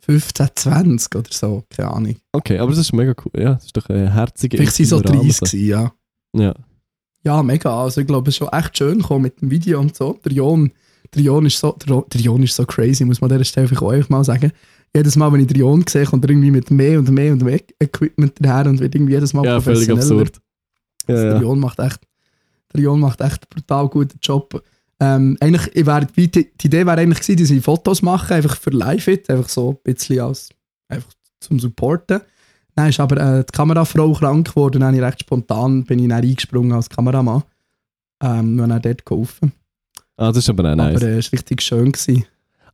15, 20 oder so, keine Ahnung. Okay, aber das ist mega cool. Ja, das ist doch eine herzige Vielleicht sind so intimer 30 Rahmen. gewesen, ja. Ja. Ja, mega. Also ich glaube, es ist schon echt schön gekommen mit dem Video und so. Der Jon, der Jon ist so, der, der Jon ist so crazy, muss man an dieser Stelle vielleicht einfach mal sagen. Jedes Mal, wenn ich den Jon sehe, kommt er irgendwie mit mehr und mehr und mehr Equipment daher und wird irgendwie jedes Mal ja, völlig professioneller. absurd. Ja, Der ja. Jon macht echt, der Jon macht echt einen brutal guten Job. Ähm, eigentlich, ich wär, die, die Idee wäre eigentlich gewesen, dass ich Fotos mache, einfach für Live-It, einfach so ein bisschen als, einfach zum Supporten. Dann ist aber äh, die Kamerafrau krank geworden, dann habe ich recht spontan bin ich dann eingesprungen als Kameramann. Ähm, und dann dort geholfen. Ah, das ist aber auch nice. Aber es war richtig schön. Gewesen.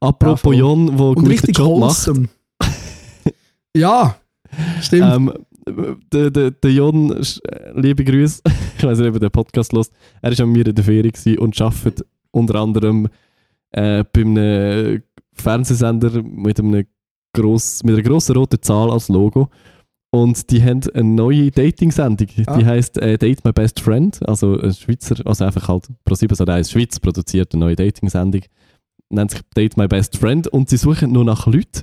Apropos. Jon, wo Und guten richtig Job macht. wholesome. ja, stimmt. Ähm, der, der, der Jon, äh, liebe Grüße, ich weiß nicht, ob er den Podcast hört. Er war an mir in der Ferie und arbeitet unter anderem äh, bei einem Fernsehsender mit, einem gross, mit einer grossen roten Zahl als Logo. Und die haben eine neue Dating-Sendung. Ah. Die heisst äh, Date My Best Friend. Also ein Schweizer, also einfach halt Pro7 Sat.1 Schweiz produziert eine neue Dating-Sendung. Nennt sich Date My Best Friend. Und sie suchen nur nach Leuten.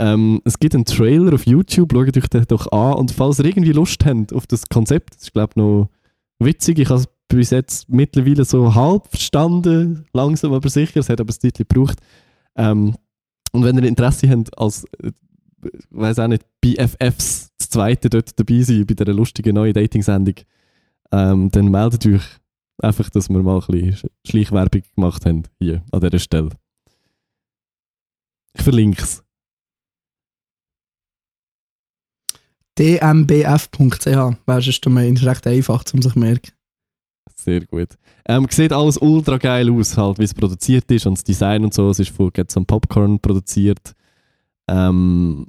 Ähm, es gibt einen Trailer auf YouTube, schaut euch den doch an. Und falls ihr irgendwie Lust habt auf das Konzept, das ist glaube ich noch witzig. Ich habe es bis jetzt mittlerweile so halb verstanden, langsam aber sicher. Es hat aber ein Titel gebraucht. Ähm, und wenn ihr Interesse habt, als, äh, weiß auch nicht, BFFs, das zweite dort dabei sein, bei dieser lustigen neuen Dating-Sendung, ähm, dann meldet euch einfach, dass wir mal ein bisschen Sch- Schleichwerbung gemacht haben, hier, an dieser Stelle. Ich verlinke es. dmbf.ch Domain. Das ist recht einfach, um sich zu merken. Sehr gut. Ähm, sieht alles ultra geil aus, halt, wie es produziert ist und das Design und so. Es ist von Get Some Popcorn produziert. Ähm,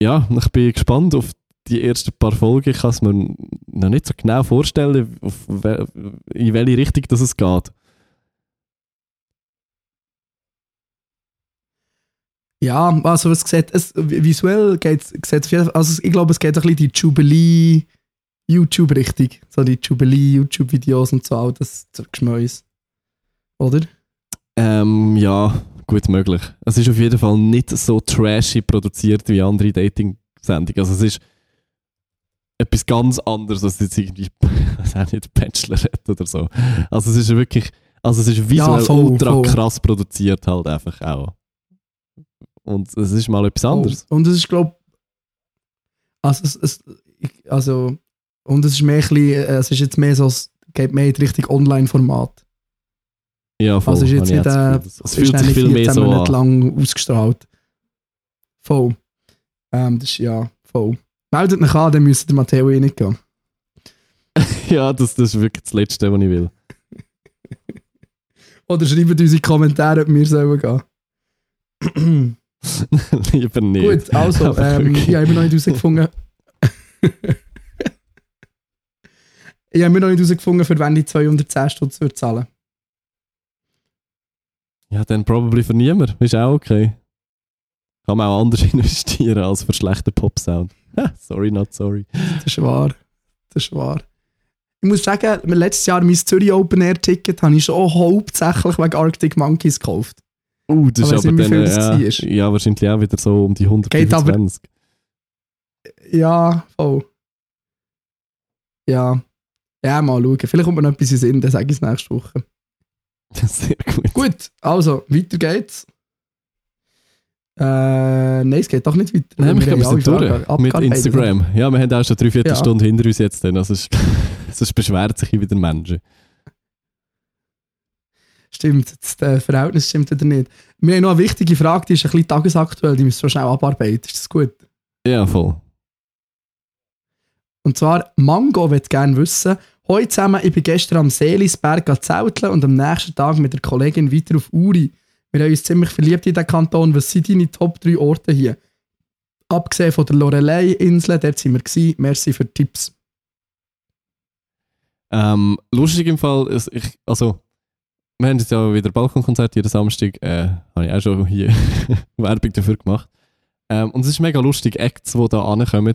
ja, ich bin gespannt auf die ersten paar Folgen. Ich kann es mir noch nicht so genau vorstellen, in welche Richtung das es geht. Ja, also es sieht, es, visuell geht es, also ich glaube, es geht ein bisschen die Jubilee YouTube-Richtung. So die Jubilee-YouTube-Videos und so, all das Geschmäus. Oder? Ähm, ja, gut möglich. Es ist auf jeden Fall nicht so trashy produziert wie andere Dating-Sendungen. Also es ist etwas ganz anderes als jetzt irgendwie, auch nicht Bachelorette oder so. Also es ist wirklich, also es ist visuell Ja, voll, ultra voll. krass produziert halt einfach auch. Und es ist mal etwas anderes. Und es ist, glaube also, es, es, also, und es ist mehr ein bisschen, äh, es ist jetzt mehr so, es geht mehr in die Richtung Online-Format. Ja, voll. Also, es ist jetzt nicht, äh, es fühlt sich nicht viel mehr 14 so an. lang ausgestrahlt. Voll. Ähm, das ist, ja, voll. Meldet mich an, dann müsste der Matteo eh nicht gehen. Ja, das, das ist wirklich das Letzte, was ich will. Oder schreibt uns in die Kommentare, ob wir sollen gehen. Lieber nicht. Gut, also, ähm, ich habe immer noch nicht herausgefunden. ich habe immer noch nicht herausgefunden, für wen die 210 Stutz würde zahlen. Ja, dann probably für niemand. Ist auch okay. Kann man auch anders investieren als für schlechten Pop-Sound. Sorry, not sorry. Das ist wahr. Das ist wahr. Ich muss sagen, mir letztes Jahr mein Zürich Open Air Ticket habe ich schon hauptsächlich wegen Arctic Monkeys gekauft. Uh, das Aber ist aber nicht, dann, das ja, ja, wahrscheinlich auch wieder so um die Geht aber- 125. Ja, voll. Ja. Ja, mal schauen. Vielleicht kommt mir noch etwas in den Sinn, dann sage ich es nächste Woche. Sehr gut. Gut, also, weiter geht's. Äh, nein, es geht doch nicht weiter. Nein, wir haben kommen sind durch Fragen mit. Instagram. Ja, wir haben auch schon drei, vier Ja. Stunden hinter uns jetzt. Dann. Also es beschwert sich wieder Menschen. Stimmt, das äh, Verhältnis stimmt oder nicht. Wir haben noch eine wichtige Frage, die ist ein bisschen tagesaktuell, die müssen wir schnell abarbeiten. Ist das gut? Ja, voll. Und zwar, Mango wird gerne wissen, Hoi zusammen, ich bin gestern am Seelisberg zelteln und am nächsten Tag mit der Kollegin weiter auf Uri. Wir haben uns ziemlich verliebt in den Kanton. Was sind deine Top 3 Orte hier? Abgesehen von der Lorelei-Insel, dort sind wir gewesen. Merci für die Tipps. Ähm, lustig im Fall, ist, ich, also, wir haben jetzt ja wieder Balkonkonzert jeden Samstag, äh, habe ich auch schon hier Werbung dafür gemacht. Ähm, und es ist mega lustig, Acts, die da ankommen,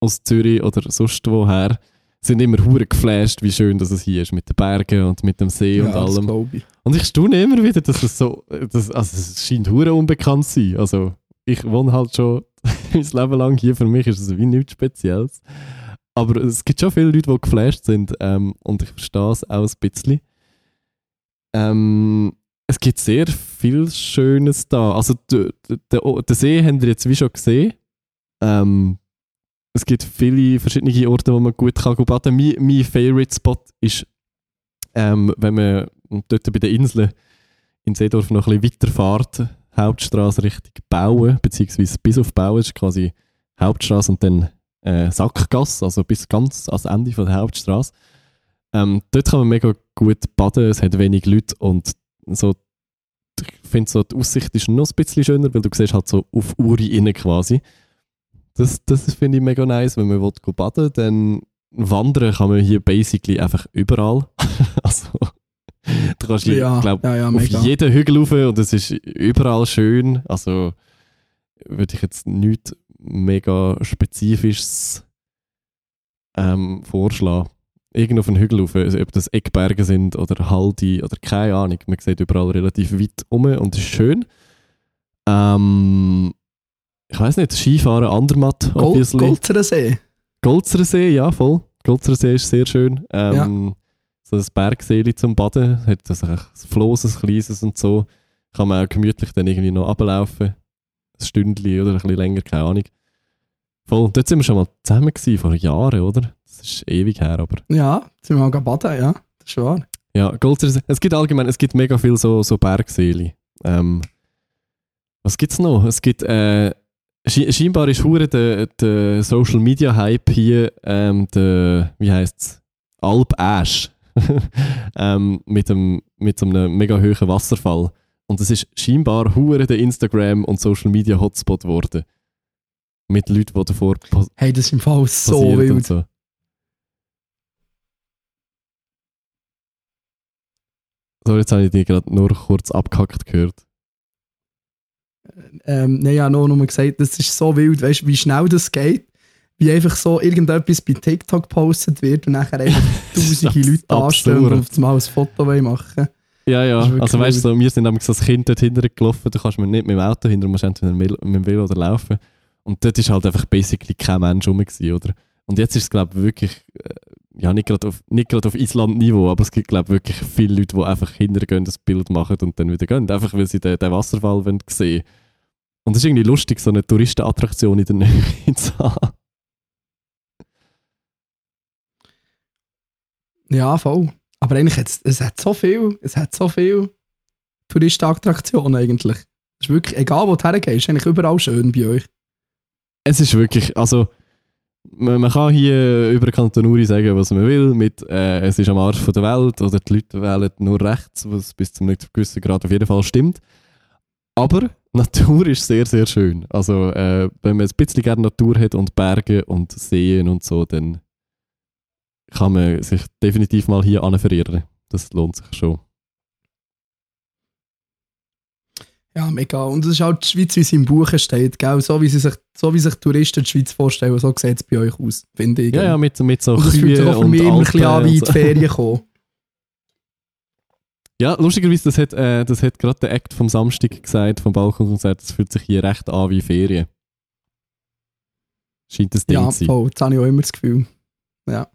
aus Zürich oder sonst woher, sind immer hure geflasht, wie schön das es hier ist, mit den Bergen und mit dem See und das allem. glaube ich. Und ich staune immer wieder, dass es so, dass, also es scheint hure unbekannt zu sein. Also ich wohne halt schon mein Leben lang hier, für mich ist es wie nichts Spezielles. Aber es gibt schon viele Leute, die geflasht sind ähm, und ich verstehe es auch ein bisschen. Ähm, es gibt sehr viel Schönes da. Also der den See haben wir jetzt wie schon gesehen. Ähm, es gibt viele verschiedene Orte, wo man gut kann baden. Mein, mein Favorite Spot ist, ähm, wenn man dort bei den Inseln in Seedorf noch ein bisschen weiterfährt, Hauptstraße Richtung Bauen, beziehungsweise bis auf Bauen ist quasi Hauptstraße und dann äh, Sackgasse, also bis ganz ans Ende von der Hauptstraße. Ähm, dort kann man mega gut baden, es hat wenig Leute und so, ich finde so, die Aussicht ist noch ein bisschen schöner, weil du siehst halt so auf Uri innen quasi. Das, das finde ich mega nice, wenn man will baden dann wandern kann man hier basically einfach überall. also, du kannst, Ja, glaub, ja, ja, auf jeden Hügel rauf und es ist überall schön. Also würde ich jetzt nichts mega Spezifisches ähm, vorschlagen. Irgend auf einen Hügel rauf, also ob das Eckberge sind oder Haldi oder keine Ahnung. Man sieht überall relativ weit um und es ist schön. Ähm, ich weiß nicht, Skifahren, Andermatt, Gold, obviously. Golzerer See. Golzerer See, ja, voll. Golzerer See ist sehr schön. Ähm, So ein Bergsee zum Baden, hat das ein Floß, ein kleines und so. Kann man auch gemütlich dann irgendwie noch ablaufen. Ein Stündchen oder ein bisschen länger, keine Ahnung. Voll, dort sind wir schon mal zusammen gewesen, vor Jahren, oder? Das ist ewig her, aber... Ja, sind wir mal baden, ja. Das ist wahr. Ja, Golzerer See, es gibt allgemein, es gibt mega viel so, so Bergseele. Ähm, Was gibt's noch? Es gibt, äh, sche scheinbar ist hure der, der Social Media Hype hier, ähm, der, wie heißt's? Alp Ash. ähm, mit, dem, mit so einem mega hohen Wasserfall. Und es ist scheinbar hure der Instagram und Social Media Hotspot geworden. Mit Leuten, die davor pos Hey, das ist im Fall so wild. so. So, jetzt habe ich dich gerade nur kurz abgehackt gehört. Ähm, nein, ja, nur gesagt, das ist so wild, weißt du, wie schnell das geht. Wie einfach so irgendetwas bei TikTok gepostet wird und nachher einfach tausende Leute anstehen und auf einmal ein Foto machen Ja, ja. Also weißt du, so, wir sind so als Kind dort hinterher gelaufen, da kannst du nicht mit dem Auto hinter, du musst entweder mit dem Velo oder laufen. Und dort ist halt einfach basically kein Mensch rum oder? Und jetzt ist es, glaube ich, wirklich, äh, ja, nicht gerade auf, nicht auf Island-Niveau, aber es gibt, glaube ich, wirklich viele Leute, die einfach hintergehen, das Bild machen und dann wieder gehen. Einfach, weil sie den, den Wasserfall wollen Und es ist irgendwie lustig, so eine Touristenattraktion in der Nähe zu haben. Ja, voll. Aber eigentlich es, es hat so viel, es hat so viel Touristenattraktionen eigentlich. Es ist wirklich, egal wo du hergehst, ist eigentlich überall schön bei euch. Es ist wirklich, also man, man kann hier über Kanton Uri sagen, was man will, mit äh, es ist am Arsch von der Welt oder die Leute wählen nur rechts, was bis zum gewissen Grad auf jeden Fall stimmt. Aber Natur ist sehr, sehr schön. Also äh, wenn man ein bisschen gerne Natur hat und Berge und Seen und so, dann kann man sich definitiv mal hier verirren. Das lohnt sich schon. Ja, mega. Und es ist halt die Schweiz, wie sie im Buch steht, gell? So wie, sie sich, so wie sich Touristen die Schweiz vorstellen, so sieht es bei euch aus, finde ich. Ja, ja, mit, mit so und das fühlt sich auch für und mich immer ein bisschen an, wie in die Ferien kommen. Ja, lustigerweise, das hat, äh, das hat gerade der Act vom Samstag gesagt, vom Balkonkonzert, das fühlt sich hier recht an wie Ferien. Scheint das Ding Ja, zu sein. voll. Das habe ich auch immer das Gefühl. Ja.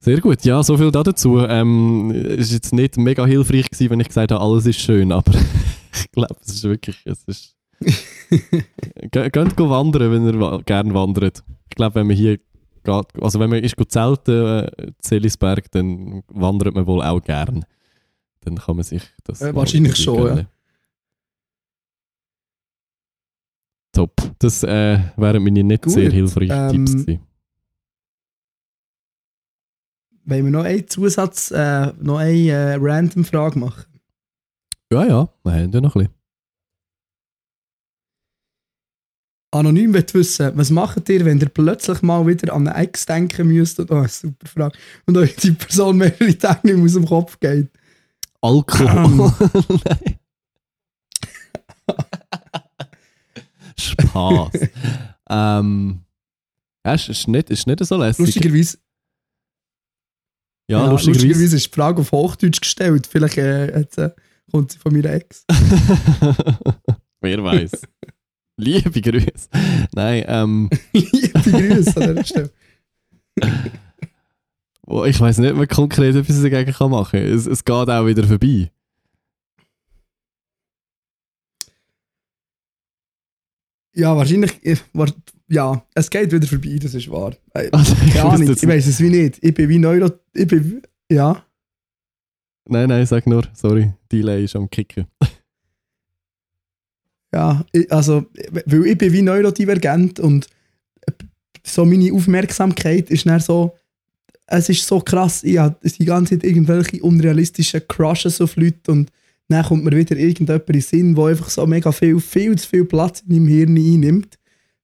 Sehr gut, ja, so viel dazu. Ähm, war jetzt nicht mega hilfreich gewesen, wenn ich gesagt habe, alles ist schön, aber ich glaube, es ist wirklich, es ist... Ge- Geht go wandern, wenn ihr wa gerne wandert. Ich glaube, wenn man hier geht, also wenn man ist zelten, äh, Zelisberg, dann wandert man wohl auch gern. Dann kann man sich das... Äh, wahrscheinlich schon, ja. gönnen. Top. Das äh, wären meine nicht Gut, sehr hilfreichen ähm, Tipps gewesen. Wollen wir noch eine Zusatz, äh, noch eine äh, random Frage machen? Ja, ja, wir haben ja noch ein bisschen. Anonym wird wissen, was macht ihr, wenn ihr plötzlich mal wieder an eine Ex denken müsst? Oh, super Frage. Und euch die Person mehrere Tage nicht aus dem Kopf geht. Alkohol. Nein. Spaß. ähm, ja, ist, ist, nicht, ist nicht so lässig. Lustigerweise, ja, ja, lustigerweise. lustigerweise ist die Frage auf Hochdeutsch gestellt. Vielleicht äh, äh, kommt sie von meiner Ex. Wer weiß. Liebe Grüße. Nein, ähm, Liebe Grüße an dieser Stelle. oh, ich weiß nicht, man konkret etwas dagegen kann machen es, es geht auch wieder vorbei. Ja, wahrscheinlich. Äh, Ja, es geht wieder vorbei, das ist wahr. Äh, Also, ich Keine Ahnung, wüsste jetzt- ich weiß es wie nicht. Ich bin wie Neuro. Ich bin. Ja. Nein, nein, sag nur, sorry, Delay ist am Kicken. Ja, ich- also, weil ich bin wie neurodivergent und so meine Aufmerksamkeit ist dann so, es ist so krass, ich habe die ganze Zeit irgendwelche unrealistischen Crushes auf Leute und dann kommt mir wieder irgendjemand in den Sinn, der einfach so mega viel, viel zu viel Platz in meinem Hirn einnimmt.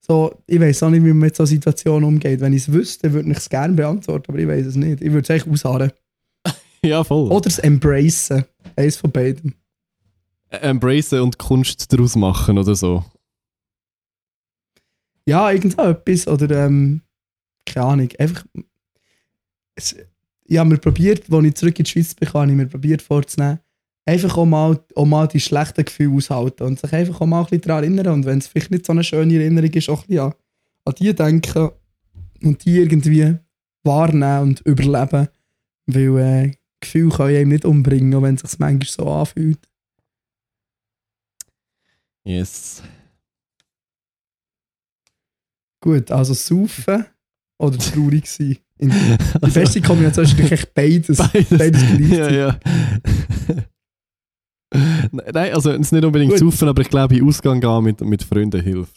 So, ich weiß auch nicht, wie man mit so Situationen umgeht. Wenn ich es wüsste, würde ich es gerne beantworten, aber ich weiß es nicht. Ich würde es eigentlich ausharren. Ja, voll. Oder es embracen. Eins von beiden. Embracen und Kunst daraus machen oder so. Ja, irgend so etwas. Oder, ähm, keine Ahnung. Einfach. Es, ich habe mir probiert, als ich zurück in die Schweiz bekam, habe ich mir probiert vorzunehmen, einfach auch mal, auch mal die schlechten Gefühle aushalten und sich einfach auch mal ein bisschen daran erinnern. Und wenn es vielleicht nicht so eine schöne Erinnerung ist, auch ein bisschen an, an die denken und die irgendwie wahrnehmen und überleben. Weil äh, Gefühle können einem nicht umbringen, auch wenn es sich manchmal so anfühlt. Yes. Gut, also saufen oder traurig sein. In, die beste Kombination ist eigentlich beides. Beides. Beides ja, ja. Nein, also es ist nicht unbedingt Gut. saufen, aber ich glaube, in Ausgang gehen mit, mit Freunden hilft.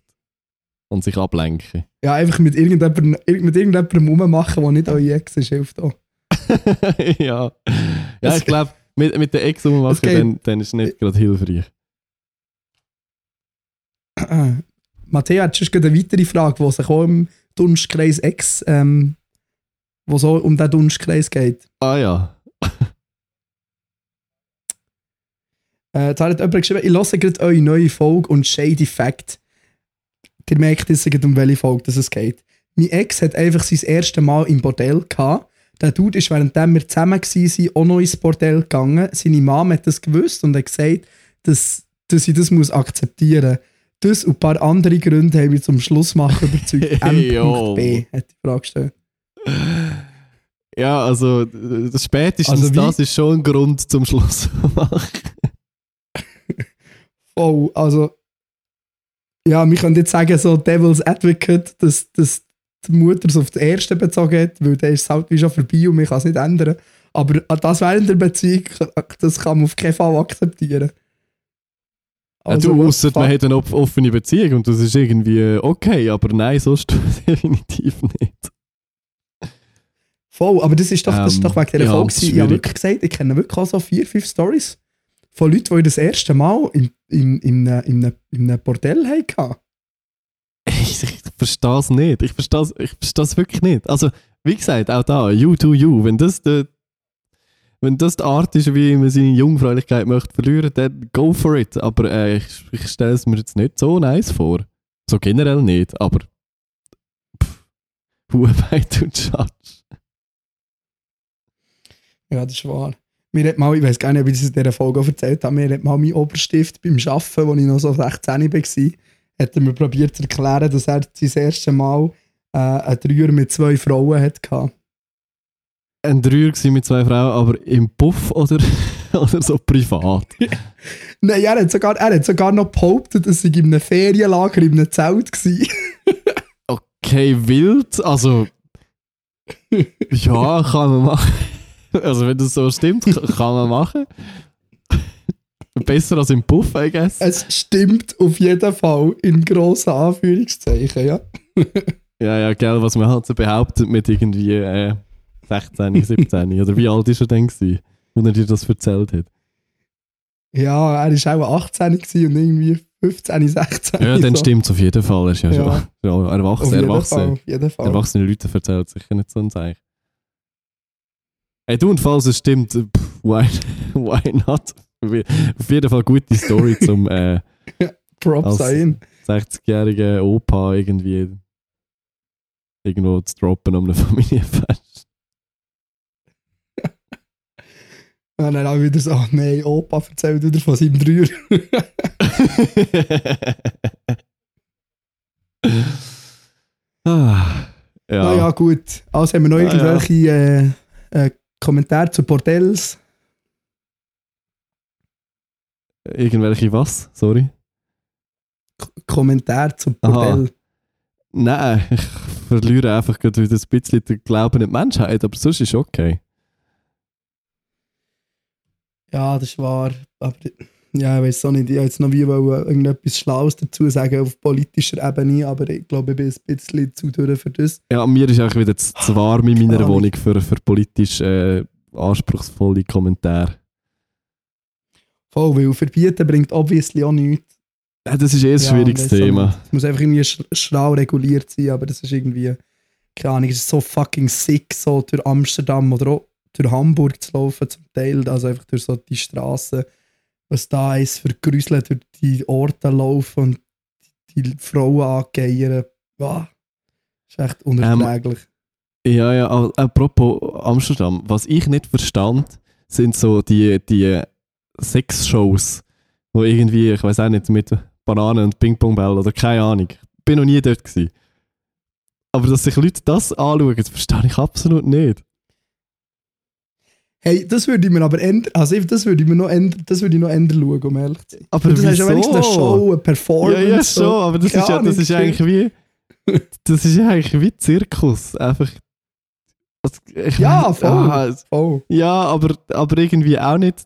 Und sich ablenken. Ja, einfach mit irgendjemandem, irg- mit irgendjemandem rummachen, der nicht eure Ex ist, hilft auch. ja. Ja, ich glaube, mit, mit der Ex rummachen, dann, dann ist es nicht gerade hilfreich. Matteo hat schon eine weitere Frage, die sich auch im Dunstkreis Ex, ähm, wo so um den Dunstkreis geht. Ah ja. Äh, da hat jemand geschrieben, ich höre gerade eure neue Folge und Shady Fact. Ihr merkt jetzt um welche Folge das es geht. Mein Ex hat einfach sein erstes Mal im Bordell gehabt. Der Dude ist, währenddem wir zusammen waren, auch noch ins Bordell gegangen. Seine Mom hat das gewusst und hat gesagt, dass, dass ich das muss akzeptieren muss. Das und ein paar andere Gründe haben wir zum Schluss machen überzeugt. M.B. hat die Frage gestellt. Ja, also d- spätestens Also das ist schon ein Grund zum Schluss machen. Oh, also. Ja, wir können jetzt sagen, so Devil's Advocate, dass, dass die Mutter es auf das Erste bezogen hat, weil dann ist halt wie schon vorbei und man kann es nicht ändern. Aber das während der Beziehung, das kann man auf keinen Fall akzeptieren. Also, ja, du, ausser man hat eine offene Beziehung und das ist irgendwie okay, aber nein, sonst definitiv nicht. Voll, aber das ist doch, das ist Ähm, doch wegen dieser ja, Folge. das ist gewesen. Ich habe wirklich gesagt, ich kenne wirklich auch so vier, fünf Stories von Leuten, die das erste Mal in, in, in, einem- in, einem- in einem Bordell hatten. Ich, ich verstehe es nicht. Ich verstehe es ich versteh's wirklich nicht. Also, wie gesagt, auch da, you do you. Wenn das, der, wenn das die Art ist, wie man seine Jungfräulichkeit möchte verlieren, dann go for it. Aber äh, ich, ich stelle es mir jetzt nicht so nice vor. So generell nicht, aber pff, who am I to judge? Ja, das ist wahr. Mir hat mal, ich weiß gar nicht, ob ich das in dieser Folge erzählt habe, mir hat mal mein Oberstift beim Arbeiten, als ich noch so 16 war, hat er mir probiert zu erklären, dass er sein erstes Mal äh, einen Dreier mit zwei Frauen hatte. Ein Dreier mit zwei Frauen, aber im Puff oder, oder so privat. Nein, er hat, sogar, er hat sogar noch behauptet, dass ich in einem Ferienlager in einem Zelt war. Okay, wild, also. Ja, kann man machen. Also, wenn das so stimmt, kann man machen. Besser als im Puff, I guess. es stimmt auf jeden Fall in grossen Anführungszeichen, ja. Ja, ja, gell, was man halt so behauptet mit irgendwie äh, 16, 17. Oder wie alt ist er denn gewesen, als er dir das erzählt hat? Ja, er war auch 18 gewesen und irgendwie 15, 16. Ja, dann so. stimmt es auf jeden Fall. Er ist ja, Ja. schon ja, Auf erwachsen. jeden Fall, Erwachsene, auf jeden Fall. erwachsene Leute erzählt sicher nicht so ein Zeichen. Ey, du und falls es stimmt, pff, why, why not? Auf jeden Fall gute Story zum äh, Props ihn. 60-jährigen Opa irgendwie irgendwo zu droppen um eine Familienfest. Und dann auch wieder so, ach nein, Opa erzählt wieder von seinem Dreier. ah, ja. Na ja, gut. Also haben wir noch Ah, irgendwelche äh, äh, Kommentare zu Bordells? Irgendwelche was? Sorry. K Kommentare zu Aha. Bordell? Nein, ich verliere einfach gerade wieder ein bisschen den Glauben in die Menschheit, aber sonst ist okay. Ja, das ist wahr. Aber ja, ich weiß auch nicht. Ich jetzt noch wie irgendetwas Schlaues dazu sagen auf politischer Ebene, aber ich glaube, ich bin ein bisschen zu durch für das. Ja, mir ist einfach wieder zu, zu warm in meiner. Wohnung für, für politisch äh, anspruchsvolle Kommentare. Voll, weil verbieten bringt obviously auch nichts. Ja, das ist eh ein Ja, schwieriges Thema. Es muss einfach irgendwie sch schlau reguliert sein, aber das ist irgendwie, keine Ahnung, es ist so fucking sick, so durch Amsterdam oder auch durch Hamburg zu laufen zum Teil, also einfach durch so die Straßen, was da ist für Grüsel durch die Orte laufen und die, Frauen angeiern. Wow. ist echt unerträglich. Ja, ja, a- apropos Amsterdam, was ich nicht verstand, sind so die, die Sexshows, wo irgendwie, ich weiß auch nicht, mit Bananen und Ping-Pong-Ball oder keine Ahnung. Bin noch nie dort gewesen. Aber dass sich Leute das anschauen, das verstehe ich absolut nicht. Hey, das würde ich mir aber ändern, also das würde ich mir noch ändern, das würde ich noch ändern schauen, um ehrlich zu sein. Aber das ist ja wenigstens eine Show, eine Ja, Performance. ja, so. schon, aber das ist ja, das ist ja eigentlich wie. Das ist ja eigentlich wie Zirkus. Einfach. Also, Ja, voll. Ah, Oh. ja, aber, aber irgendwie auch nicht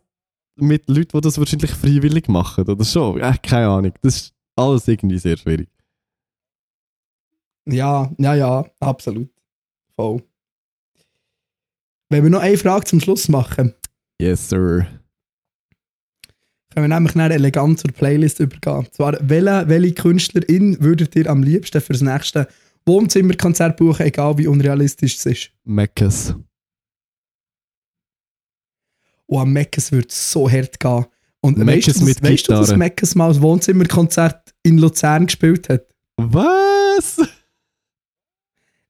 mit Leuten, die das wahrscheinlich freiwillig machen, oder so. Äh, keine Ahnung. Das ist alles irgendwie sehr schwierig. Ja, ja, ja, absolut. Voll. Wenn wir noch eine Frage zum Schluss machen, Yes, sir. können wir nämlich nach elegant zur Playlist übergehen. Und zwar, welche, welche Künstlerin würdet ihr am liebsten für das nächste Wohnzimmerkonzert buchen, egal wie unrealistisch es ist? Meckes. Oh, am Meckes würde so hart gehen. Und Meckes weißt mit weißt du, dass. Meckes mal ein Wohnzimmerkonzert in Luzern gespielt hat? Was?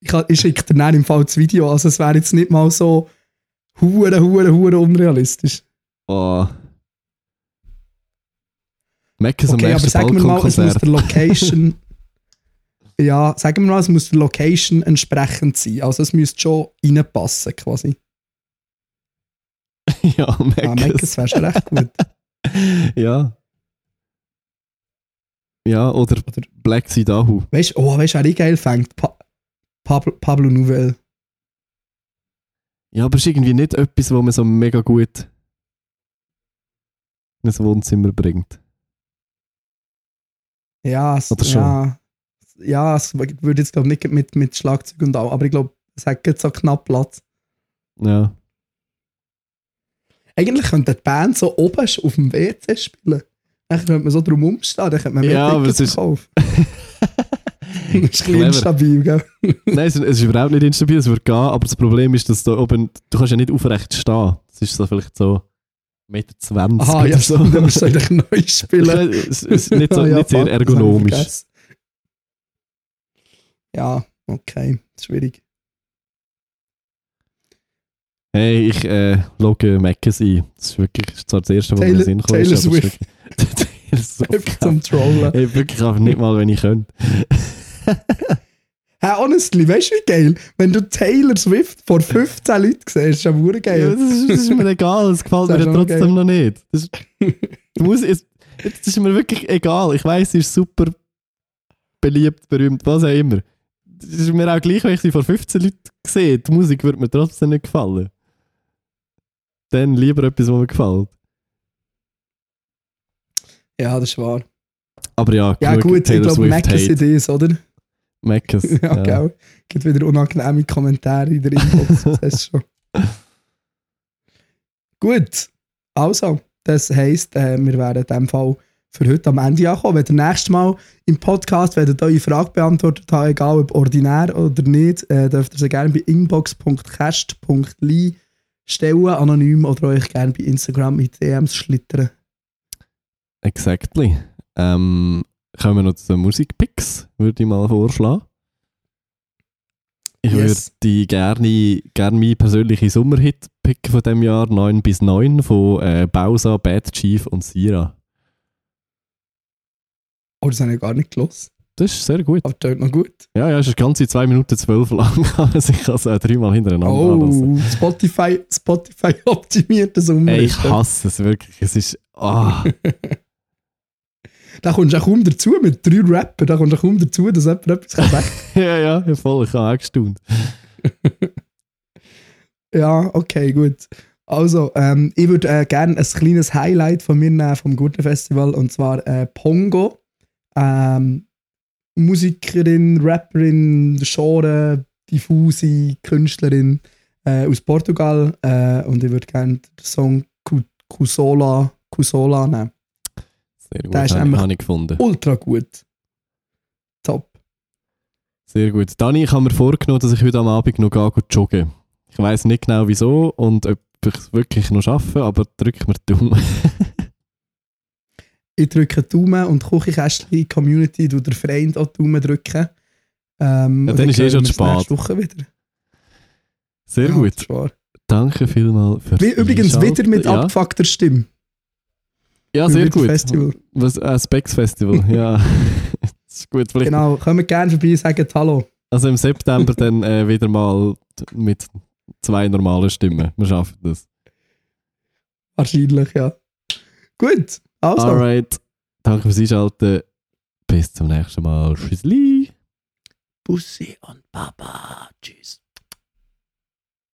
Ich, ich schicke dir dann im Fall das Video, also es wäre jetzt nicht mal so hure, hure, hure unrealistisch. Oh. Meckes am Okay, aber sagen wir mal, es muss der Location. ja, sagen wir mal, es muss der Location entsprechend sein. Also es müsste schon reinpassen, quasi. ja, Meckes. Meckes wäre schon recht gut. ja. Ja, oder, Oder- Black Sea Dahu. Weißt du, oh, weißt du, wer ich geil fängt? Pa Pablo, Pablo Nouvelle. Ja, aber es ist irgendwie nicht etwas, was man so mega gut in ein Wohnzimmer bringt. Ja, es, Oder schon? ja, ja, es würde jetzt glaube ich nicht mit, mit Schlagzeug und all, aber ich glaube, es hat jetzt so knapp Platz. Ja. Eigentlich könnte die Band so oben auf dem WC spielen. Dann könnte man so drum umstehen, dann könnte man mehr Ja, Tickets es ist- ein instabil, gell? Nein, es, es ist überhaupt nicht instabil, es wird gehen, aber das Problem ist, dass da oben, du kannst ja nicht aufrecht stehen. Das ist so vielleicht so 1,20 Meter oder ja, so. dann musst du eigentlich neu spielen. es ist nicht, so, Ah, ja, nicht sehr ergonomisch. Ja, okay, schwierig. Hey, ich äh, logge Meckes ein. Das ist wirklich das ist zwar das erste, was mir in den Sinn kommt. Taylor es Swift. Taylor Swift. Einfach zum Trollen. Hey, wirklich einfach nicht mal, wenn ich könnte. Hey, honestly, weißt du wie geil? Wenn du Taylor Swift vor 15 Leuten siehst, ist das ja Ja, geil. das, ist, das ist mir egal, es gefällt Das mir ist schon trotzdem geil. noch nicht. Das ist, Musik ist, das ist mir wirklich egal. Ich weiß, sie ist super beliebt, berühmt, was auch immer. Das ist mir auch gleich, wenn ich sie vor 15 Leuten sehe. Die Musik würde mir trotzdem nicht gefallen. Dann lieber etwas, was mir gefällt. Ja, das ist wahr. Aber ja, Ja, gut, ich Taylor glaube, Swift Meckes Hate. Idees, oder? Meckes. Ja, ja. gell? Gibt wieder unangenehme Kommentare in der Inbox, das du schon. Gut, also, das heisst, äh, wir werden in dem Fall für heute am Ende ankommen. Wenn ihr nächstes Mal im Podcast werdet eure Frage beantwortet haben, egal ob ordinär oder nicht, äh, dürft ihr sie gerne bei inbox.cast.li stellen, anonym, oder euch gerne bei Instagram in DMs schlittern. Exactly. Ähm, kommen wir noch zu den Musikpicks, würde ich mal vorschlagen. Ich Yes. würde gerne, gerne meinen persönlichen Sommerhit picken von dem Jahr 9 bis 9 von äh, Bausa, Bad Chief und Sira. Oh, das habe ich gar nicht gelesen. Das ist sehr gut. Aber das noch gut. Ja, ja, es ist ganze 2 Minuten 12 lang, aber ich kann es äh, dreimal hintereinander. Oh, Spotify, Spotify optimiert das um. Ey, ich hasse es wirklich. Es ist. Ah, Da kommst du auch kaum dazu mit drei Rappern. Da kommst du auch kaum dazu, dass jemand etwas kann sagen ja, ja, ja, voll. Ich habe auch gestaunt. Ja, okay, gut. Also, ähm, ich würde äh, gerne ein kleines Highlight von mir nehmen vom Guten Festival und zwar äh, Pongo. Ähm, Musikerin, Rapperin, Genre, diffuse Künstlerin äh, aus Portugal äh, und ich würde gerne den Song Cu- Cusola, Cusola nehmen. Sehr gut, ist habe habe ich gefunden. Ultra gut. Top. Sehr gut. Dani, ich habe mir vorgenommen, dass ich heute am Abend noch gehe, gehe joggen. Ich weiß nicht genau wieso und ob ich es wirklich noch schaffe, aber drück mir die Daumen. Ich drücke die Daumen und Küchenkästchen Community tut der Freund auch die Daumen drücken. Ähm, Ja, und dann ist eh schon zu spät. Woche wieder. Sehr Ja, gut. das. Danke vielmals für Wie, übrigens wieder mit ja. abgefuckter Stimme. Ja, sehr gut. Festival. Was, äh, Specs Festival, ja. das ist gut. Vielleicht, Genau, kommt gerne vorbei sagen Hallo. Also im September dann äh, wieder mal mit zwei normalen Stimmen. Wir schaffen das. Wahrscheinlich, ja. Gut, also. Alright. Danke fürs Einschalten. Bis zum nächsten Mal. Tschüssli. Bussi und Baba. Tschüss.